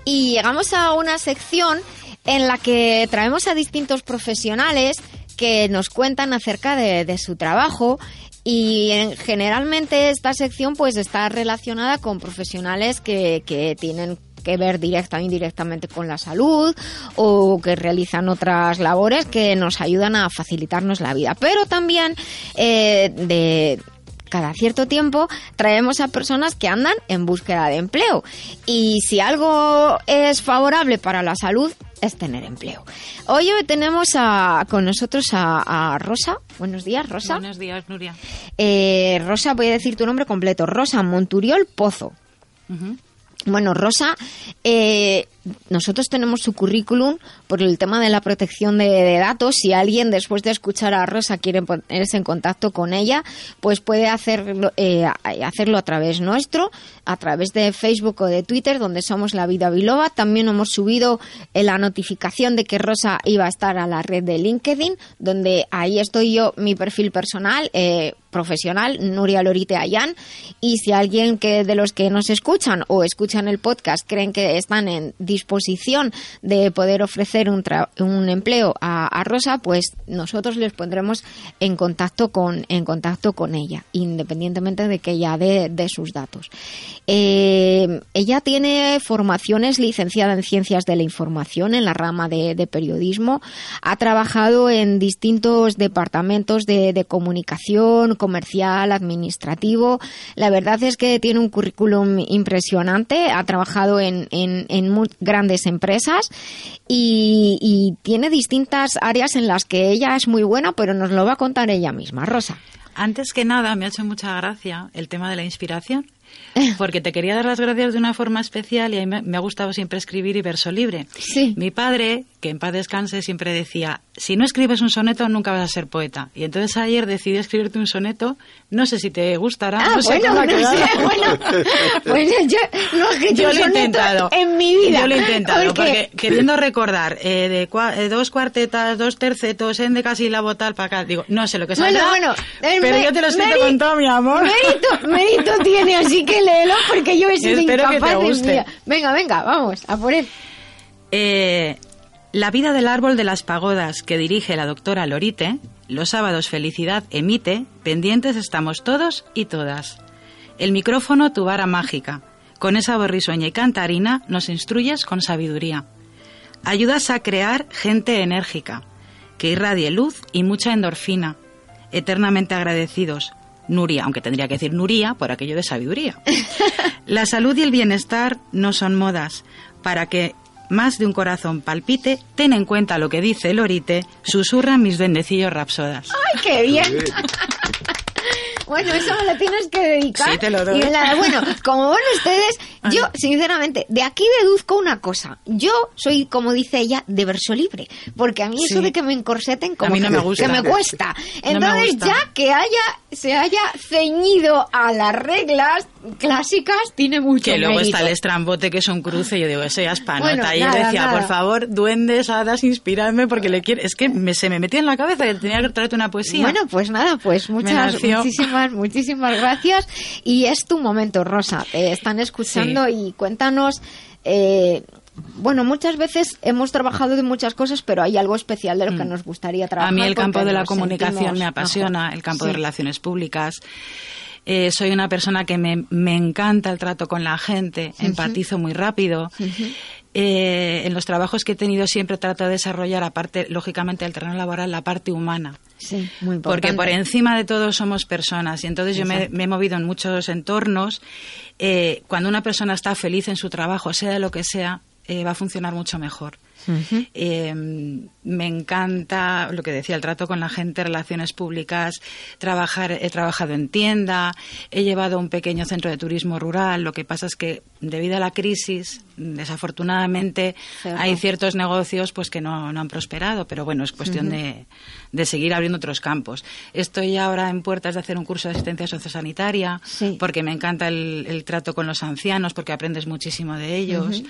Y llegamos a una sección en la que traemos a distintos profesionales que nos cuentan acerca de, su trabajo y en- generalmente esta sección pues está relacionada con profesionales que, que tienen que ver directa o indirectamente con la salud o que realizan otras labores que nos ayudan a facilitarnos la vida. Pero también eh, de cada cierto tiempo traemos a personas que andan en búsqueda de empleo. Y si algo es favorable para la salud, es tener empleo. Hoy tenemos a- con nosotros a, a Rosa. Buenos días, Rosa. Buenos días, Nuria. Eh, Rosa, voy a decir tu nombre completo. Rosa Monturiol Pozo. Bueno, Rosa, eh, nosotros tenemos su currículum por el tema de la protección de, datos. Si alguien después de escuchar a Rosa quiere ponerse en contacto con ella, pues puede hacerlo, eh, hacerlo a través nuestro, a través de Facebook o de Twitter, donde somos La Vida Biloba. También hemos subido eh, la notificación de que Rosa iba a estar a la red de LinkedIn, donde ahí estoy yo, mi perfil personal. eh, profesional, Nuria Lorite Ayán, y si alguien que de los que nos escuchan o escuchan el podcast creen que están en disposición de poder ofrecer un, tra- un empleo a, Rosa, pues nosotros les pondremos en contacto con, en contacto con ella, independientemente de que ella dé sus datos. Eh, ella tiene formaciones licenciada en Ciencias de la Información en la rama de, periodismo. Ha trabajado en distintos departamentos de, de comunicación, comercial, administrativo. La verdad es que tiene un currículum impresionante. Ha trabajado en, en- en grandes empresas y, y tiene distintas áreas en las que ella es muy buena, pero nos lo va a contar ella misma. Rosa. Antes que nada, me ha hecho mucha gracia el tema de la inspiración, porque te quería dar las gracias de una forma especial y a mí me, me ha gustado siempre escribir y verso libre. Sí. Mi padre, que en paz descanse, siempre decía, si no escribes un soneto nunca vas a ser poeta. Y entonces ayer decidí escribirte un soneto, no sé si te gustará, Ah, no sé bueno, no sé, bueno, pues yo no he Yo lo he intentado. en mi vida. Yo lo he intentado, Porque- porque queriendo recordar eh, de cua- eh, dos cuartetas, dos tercetos, en decasílabo tal para acá, digo, no sé lo que Bueno, saldrá, bueno, el pero me- yo te lo meri- con todo mi amor. Mérito, mérito tiene, así que léelo porque yo he sido Espero que te incapaz de guste. vida. Venga, venga, vamos, a por él. Eh, la vida del árbol de las pagodas que dirige la doctora Lorite, los sábados Felicidad emite, pendientes estamos todos y todas. El micrófono tu vara mágica. Con esa voz risueña y cantarina nos instruyes con sabiduría. Ayudas a crear gente enérgica, que irradie luz y mucha endorfina. Eternamente agradecidos. Nuria, aunque tendría que decir Nuria por aquello de sabiduría. La salud y el bienestar no son modas. Para que más de un corazón palpite, ten en cuenta lo que dice Lorite, susurran mis bendecillos rapsodas. ¡Ay, qué bien! Bueno, eso me lo tienes que dedicar. Sí, te lo doy. Y la- bueno, como ven ustedes, yo, sinceramente, de aquí deduzco una cosa. Yo soy, como dice ella, de verso libre. Porque a mí eso de que me encorseten como A mí no que, me gusta. que me cuesta. No me Entonces, ya que haya, se haya ceñido a las reglas clásicas, tiene mucho Que luego mérito. está el estrambote, que es un cruce. Yo digo, eso ya es panota. Bueno, y nada, decía, nada. por favor, duendes, hadas, inspiradme, porque le quiero. Es que me- se me metía en la cabeza que tenía que traerte una poesía. Bueno, pues nada, pues muchas, nació. Muchísimas, muchísimas gracias. Y es tu momento, Rosa. Te están escuchando y cuéntanos. eh, bueno, muchas veces hemos trabajado de muchas cosas, pero hay algo especial de lo que nos gustaría trabajar. Mm. A mí el campo de la comunicación me apasiona, mejor. el campo de relaciones públicas. Eh, soy una persona que me, me encanta el trato con la gente, empatizo muy rápido. Eh, en los trabajos que he tenido siempre trato de desarrollar, aparte, lógicamente, del terreno laboral, la parte humana. Sí, muy importante. Porque por encima de todo somos personas y entonces yo me, me he movido en muchos entornos. Eh, cuando una persona está feliz en su trabajo, sea de lo que sea, eh, va a funcionar mucho mejor. Eh, me encanta lo que decía, el trato con la gente, relaciones públicas, trabajar, he trabajado en tienda, he llevado un pequeño centro de turismo rural. Lo que pasa es que debido a la crisis, desafortunadamente, hay ciertos negocios pues que no, no han prosperado, pero bueno, es cuestión de, de seguir abriendo otros campos. Estoy ahora en puertas de hacer un curso de asistencia sociosanitaria porque me encanta el, el trato con los ancianos, porque aprendes muchísimo de ellos.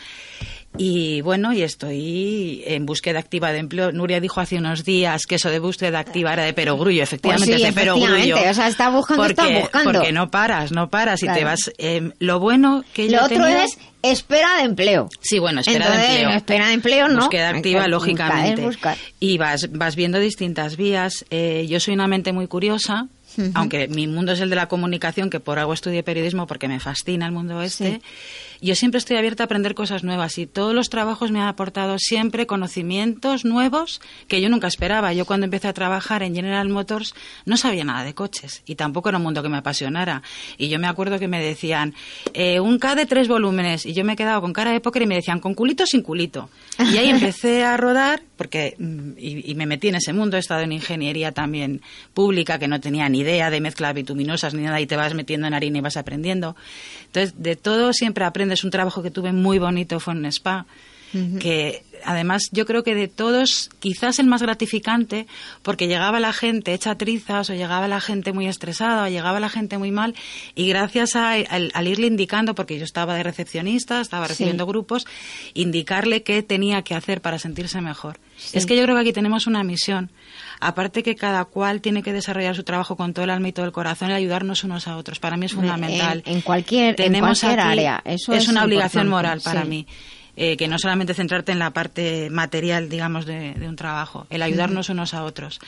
Y bueno, y estoy en búsqueda activa de empleo. Nuria dijo hace unos días que eso de búsqueda activa era de perogrullo. Efectivamente, Pues sí, es de perogrullo. efectivamente. O sea, está buscando, porque, está buscando. Porque no paras, no paras y te vas. eh, lo bueno que yo Lo otro es espera de empleo. Sí, bueno, espera Entonces, de empleo. espera de empleo, ¿no? Búsqueda activa, que lógicamente. buscar. Y vas, vas viendo distintas vías. Eh, yo soy una mente muy curiosa, aunque mi mundo es el de la comunicación, que por algo estudié periodismo porque me fascina el mundo este. Yo siempre estoy abierta a aprender cosas nuevas y todos los trabajos me han aportado siempre conocimientos nuevos que yo nunca esperaba. Yo cuando empecé a trabajar en General Motors no sabía nada de coches y tampoco era un mundo que me apasionara. Y yo me acuerdo que me decían, eh, un K de tres volúmenes y yo me quedaba con cara de póker y me decían, con culito sin culito. Y ahí empecé a rodar porque mm, y, y me metí en ese mundo. He estado en ingeniería también pública que no tenía ni idea de mezclas bituminosas ni nada y te vas metiendo en harina y vas aprendiendo. Entonces, de todo siempre aprendes. Un trabajo que tuve muy bonito fue en un spa que además yo creo que de todos quizás el más gratificante porque llegaba la gente hecha trizas o llegaba la gente muy estresada o llegaba la gente muy mal y gracias a, al, al irle indicando porque yo estaba de recepcionista estaba Sí. recibiendo grupos indicarle qué tenía que hacer para sentirse mejor Sí. es que yo creo que aquí tenemos una misión aparte que cada cual tiene que desarrollar su trabajo con todo el alma y todo el corazón y ayudarnos unos a otros para mí es fundamental En, en cualquier, en tenemos cualquier aquí- área. Eso es, es, una obligación moral para sí. mí. eh, que no solamente centrarte en la parte material, digamos, de, de un trabajo, el ayudarnos unos a otros.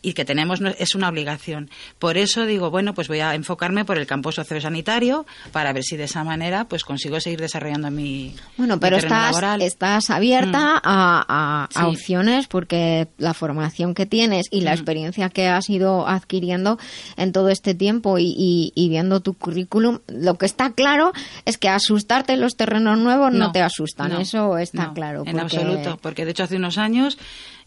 Y que tenemos es una obligación. Por eso digo, bueno, pues voy a enfocarme por el campo sociosanitario para ver si de esa manera pues consigo seguir desarrollando mi Bueno, pero estás, laboral. estás abierta Mm. a, a- opciones porque la formación que tienes y la Mm. experiencia que has ido adquiriendo en todo este tiempo y, y- y viendo tu currículum, lo que está claro es que asustarte en los terrenos nuevos no, No, te asustan. no, Eso está no, claro. En porque- absoluto, porque de hecho hace unos años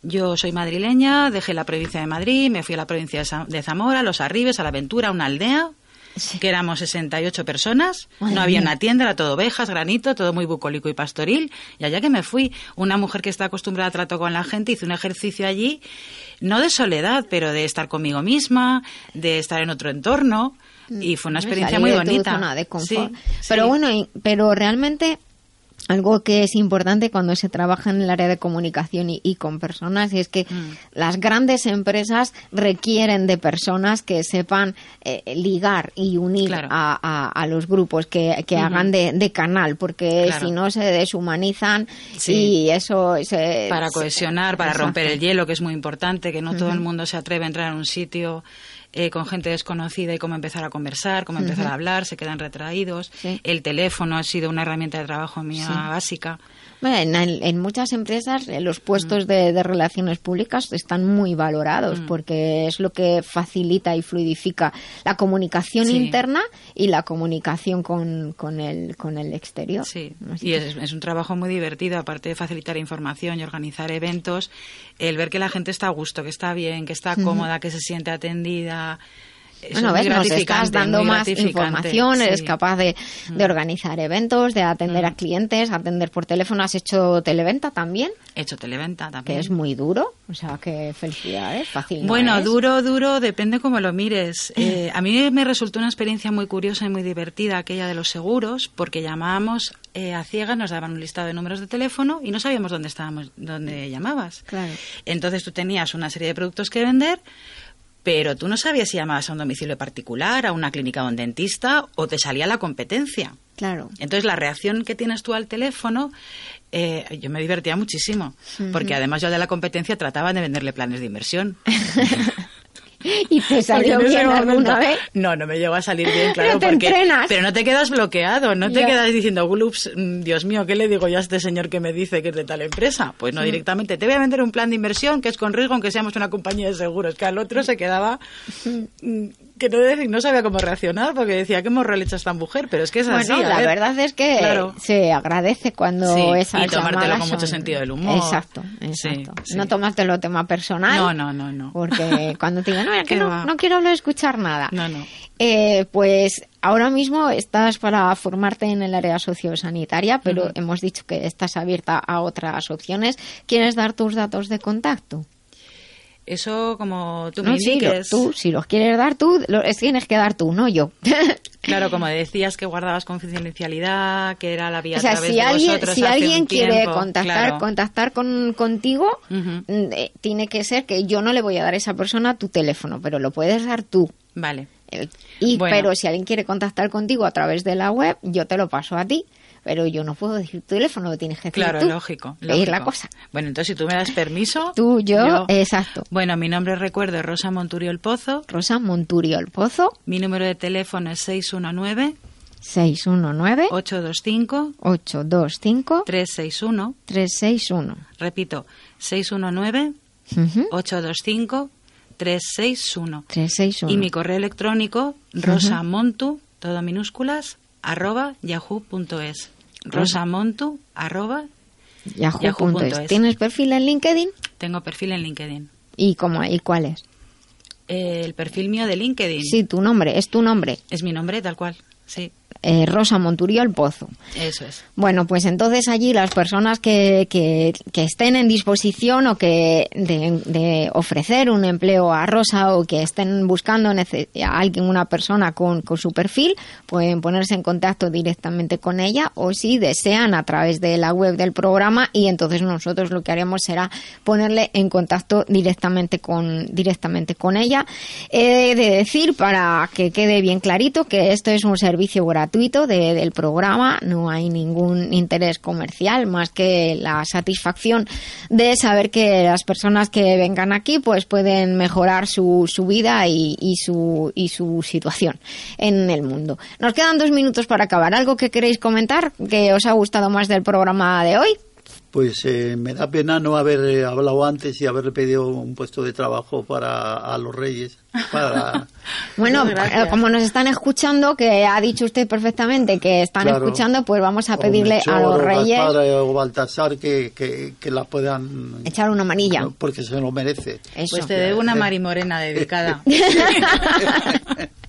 yo soy madrileña, dejé la provincia de Madrid, me fui a la provincia de Za- de Zamora, a Los Arribes, a La Aventura, una aldea, que éramos 68 personas, Madre no había mía. una tienda, era todo ovejas, granito, todo muy bucólico y pastoril, y allá que me fui, una mujer que está acostumbrada a trato con la gente, hice un ejercicio allí, no de soledad, pero de estar conmigo misma, de estar en otro entorno, y fue una experiencia muy bonita. zona de confort. Sí, Pero sí. bueno, pero realmente algo que es importante cuando se trabaja en el área de comunicación y, y con personas y es que Mm. las grandes empresas requieren de personas que sepan eh, ligar y unir Claro. a, a- a los grupos, que, hagan de, de canal, porque Claro. si no se deshumanizan Sí. y eso se, para se- cohesionar, para Exacto. romper el hielo, que es muy importante, que no todo el mundo se atreve a entrar en un sitio eh, con gente desconocida y cómo empezar a conversar, cómo empezar a hablar, se quedan retraídos. Sí. El teléfono ha sido una herramienta de trabajo mía Sí. básica. En, en muchas empresas eh, los puestos de, de relaciones públicas están muy valorados Mm. porque es lo que facilita y fluidifica la comunicación Sí. interna y la comunicación con, con, el, con el exterior. Sí, Así y es, es un trabajo muy divertido, aparte de facilitar información y organizar eventos, el ver que la gente está a gusto, que está bien, que está cómoda, que se siente atendida. Bueno, ves, nos estás dando más información, eres sí. Mm. capaz de, de organizar eventos, de atender a clientes, atender por teléfono. ¿Has hecho televenta también? He hecho televenta también. Que es muy duro, o sea, que felicidades, fácil no Bueno, duro, duro, depende cómo lo mires. Eh, a mí me resultó una experiencia muy curiosa y muy divertida aquella de los seguros, porque llamábamos eh, a ciegas, nos daban un listado de números de teléfono y no sabíamos dónde estábamos, dónde llamabas. Claro. Entonces tú tenías una serie de productos que vender, pero tú no sabías si llamabas a un domicilio particular, a una clínica o un dentista, o te salía la competencia. Claro. Entonces la reacción que tienes tú al teléfono, eh, yo me divertía muchísimo, porque además yo de la competencia trataba de venderle planes de inversión. ¿Y te salió bien alguna vez? No, no me llegó a salir bien, claro, Pero te porque entrenas. pero no te quedas bloqueado, no te Ya. quedas diciendo, "Glups, mm, Dios mío, ¿qué le digo yo a este señor que me dice que es de tal empresa?" Pues no Mm. directamente, te voy a vender un plan de inversión que es con riesgo aunque seamos una compañía de seguros, que al otro se quedaba mm, que no, decir, no sabía cómo reaccionar porque decía, ¿qué morro le echa esta mujer? Pero es que es así. Bueno, a la ver. verdad es que Claro. se agradece cuando Sí, esas y tomártelo con mucho sentido del humor. Exacto, Sí, exacto. sí. No tomártelo tema personal. No, no, no, no. Porque cuando te digan, no, es que no, no quiero hablar, escuchar nada. No, no. Eh, pues ahora mismo estás para formarte en el área sociosanitaria, pero hemos dicho que estás abierta a otras opciones. ¿Quieres dar tus datos de contacto? Eso como tú no, me sí, lo- tú, si los quieres dar tú, los tienes que dar tú, no yo. Claro, como decías que guardabas confidencialidad, que era la vía O sea, a través si de alguien, vosotros si hace alguien un quiere contactar, claro. contactar con, contigo, mm, eh, tiene que ser que yo no le voy a dar a esa persona tu teléfono, pero lo puedes dar tú. Vale. Eh, Y, Bueno. Pero si alguien quiere contactar contigo a través de la web, yo te lo paso a ti. Pero yo no puedo decir tu teléfono, lo tienes que decir Claro, tú. lógico, Pedir lógico. la cosa. Bueno, entonces si tú me das permiso. Tú, yo, exacto. Bueno, mi nombre recuerdo es Rosa Monturiol Pozo. Rosa Monturiol Pozo. Mi número de teléfono es 619 619 825 825 361. 361. Repito, 619 Ujú. 825 361. 361. Y mi correo electrónico, rosamontu, todo minúsculas, arroba yahoo.es. Rosamontu, arroba Yahoo.es. yahoo.es. ¿Tienes perfil en LinkedIn? Tengo perfil en LinkedIn. ¿Y cómo y cuál es? El perfil mío de LinkedIn. Sí, tu nombre, es tu nombre. Es mi nombre, tal cual. Sí, Eh, Rosa Monturiol Pozo. eso es. Bueno, pues entonces allí las personas que, que, que estén en disposición o que de, de ofrecer un empleo a Rosa o que estén buscando a alguien, una persona con, con su perfil, pueden ponerse en contacto directamente con ella o si desean a través de la web del programa y entonces nosotros lo que haremos será ponerle en contacto directamente con, directamente con ella. He de decir para que quede bien clarito que esto es un servicio gratuito de- del programa, no hay ningún interés comercial más que la satisfacción de saber que las personas que vengan aquí pues pueden mejorar su, su vida y su, y su situación en el mundo. Nos quedan dos minutos para acabar. ¿Algo que queréis comentar que os ha gustado más del programa de hoy? Pues eh, me da pena no haber eh, hablado antes y haberle pedido un puesto de trabajo para a los Reyes. Para, Bueno, eh, como nos están escuchando, que ha dicho usted perfectamente que están Claro. escuchando, pues vamos a pedirle Melchor, a los o reyes Gaspar, eh, o Baltasar que, que, que la puedan... echar una manilla. Porque se lo merece. Eso. Pues te debo una Mari Morena dedicada.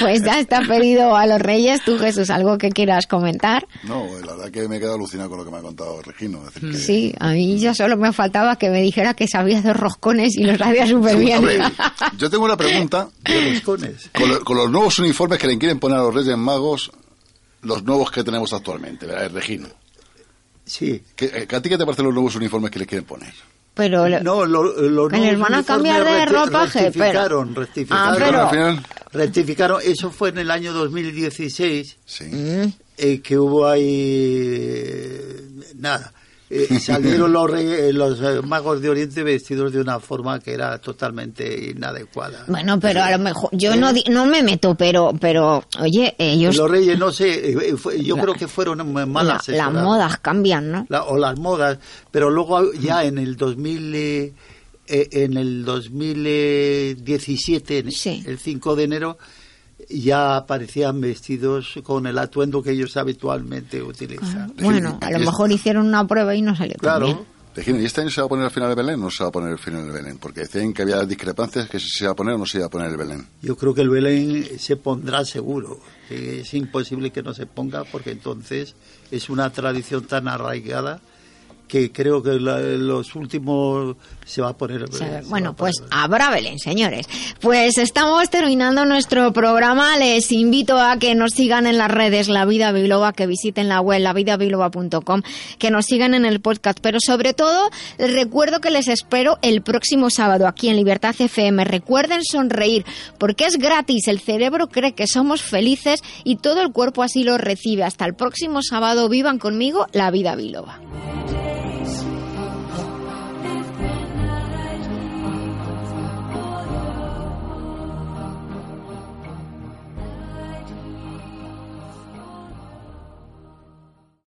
Pues ya está pedido a los reyes. Tú, Jesús, algo que quieras comentar. No, la verdad que me he quedado alucinado con lo que me ha contado Regino. Es decir, que- Sí, a mí ya solo me faltaba que me dijera que sabía hacer roscones y los hacía súper bien. Yo tengo una pregunta. Roscones. Con, lo- con los nuevos uniformes que le quieren poner a los Reyes Magos, los nuevos que tenemos actualmente, ¿verdad, Regino? Sí. ¿Qué, eh, ¿A ti qué te parecen los nuevos uniformes que le quieren poner? Pero No, lo, lo Que les nuevos van a cambiar de ropaje, rectificaron, pero- rectificaron, Ah, pero- rectificaron. Eso fue en el año 2016, sí. Mm, eh, que hubo ahí... nada. Eh, salieron los, rey- los eh, magos de Oriente vestidos de una forma que era totalmente inadecuada. Bueno, pero a lo mejor yo no di- no me meto, pero pero oye, ellos Los reyes, no sé, eh, eh, fue- yo La- creo que fueron la- mal las modas cambian, ¿no? La- o las modas, pero luego ya en el 2000, eh, eh, en el 2017, en- el 5 de enero, ya aparecían vestidos con el atuendo que ellos habitualmente utilizan. Bueno, a lo mejor hicieron una prueba y no salió tan bien. ¿y este año se va a poner al final de Belén o no se va a poner al final de Belén? Porque decían que había discrepancias que si se iba a poner o no se iba a poner el Belén. Yo creo que el Belén se pondrá seguro. Es imposible que no se ponga porque entonces es una tradición tan arraigada que creo que la- los últimos se va a poner sea, Belén. bueno, pues habrá Belén, señores. Pues estamos terminando nuestro programa. Les invito a que nos sigan en las redes La Vida Biloba, que visiten la web lavidabiloba.com, que nos sigan en el podcast. Pero sobre todo, les recuerdo que les espero el próximo sábado aquí en Libertad FM. Recuerden sonreír, porque es gratis. El cerebro cree que somos felices y todo el cuerpo así lo recibe. Hasta el próximo sábado. Vivan conmigo La Vida Biloba.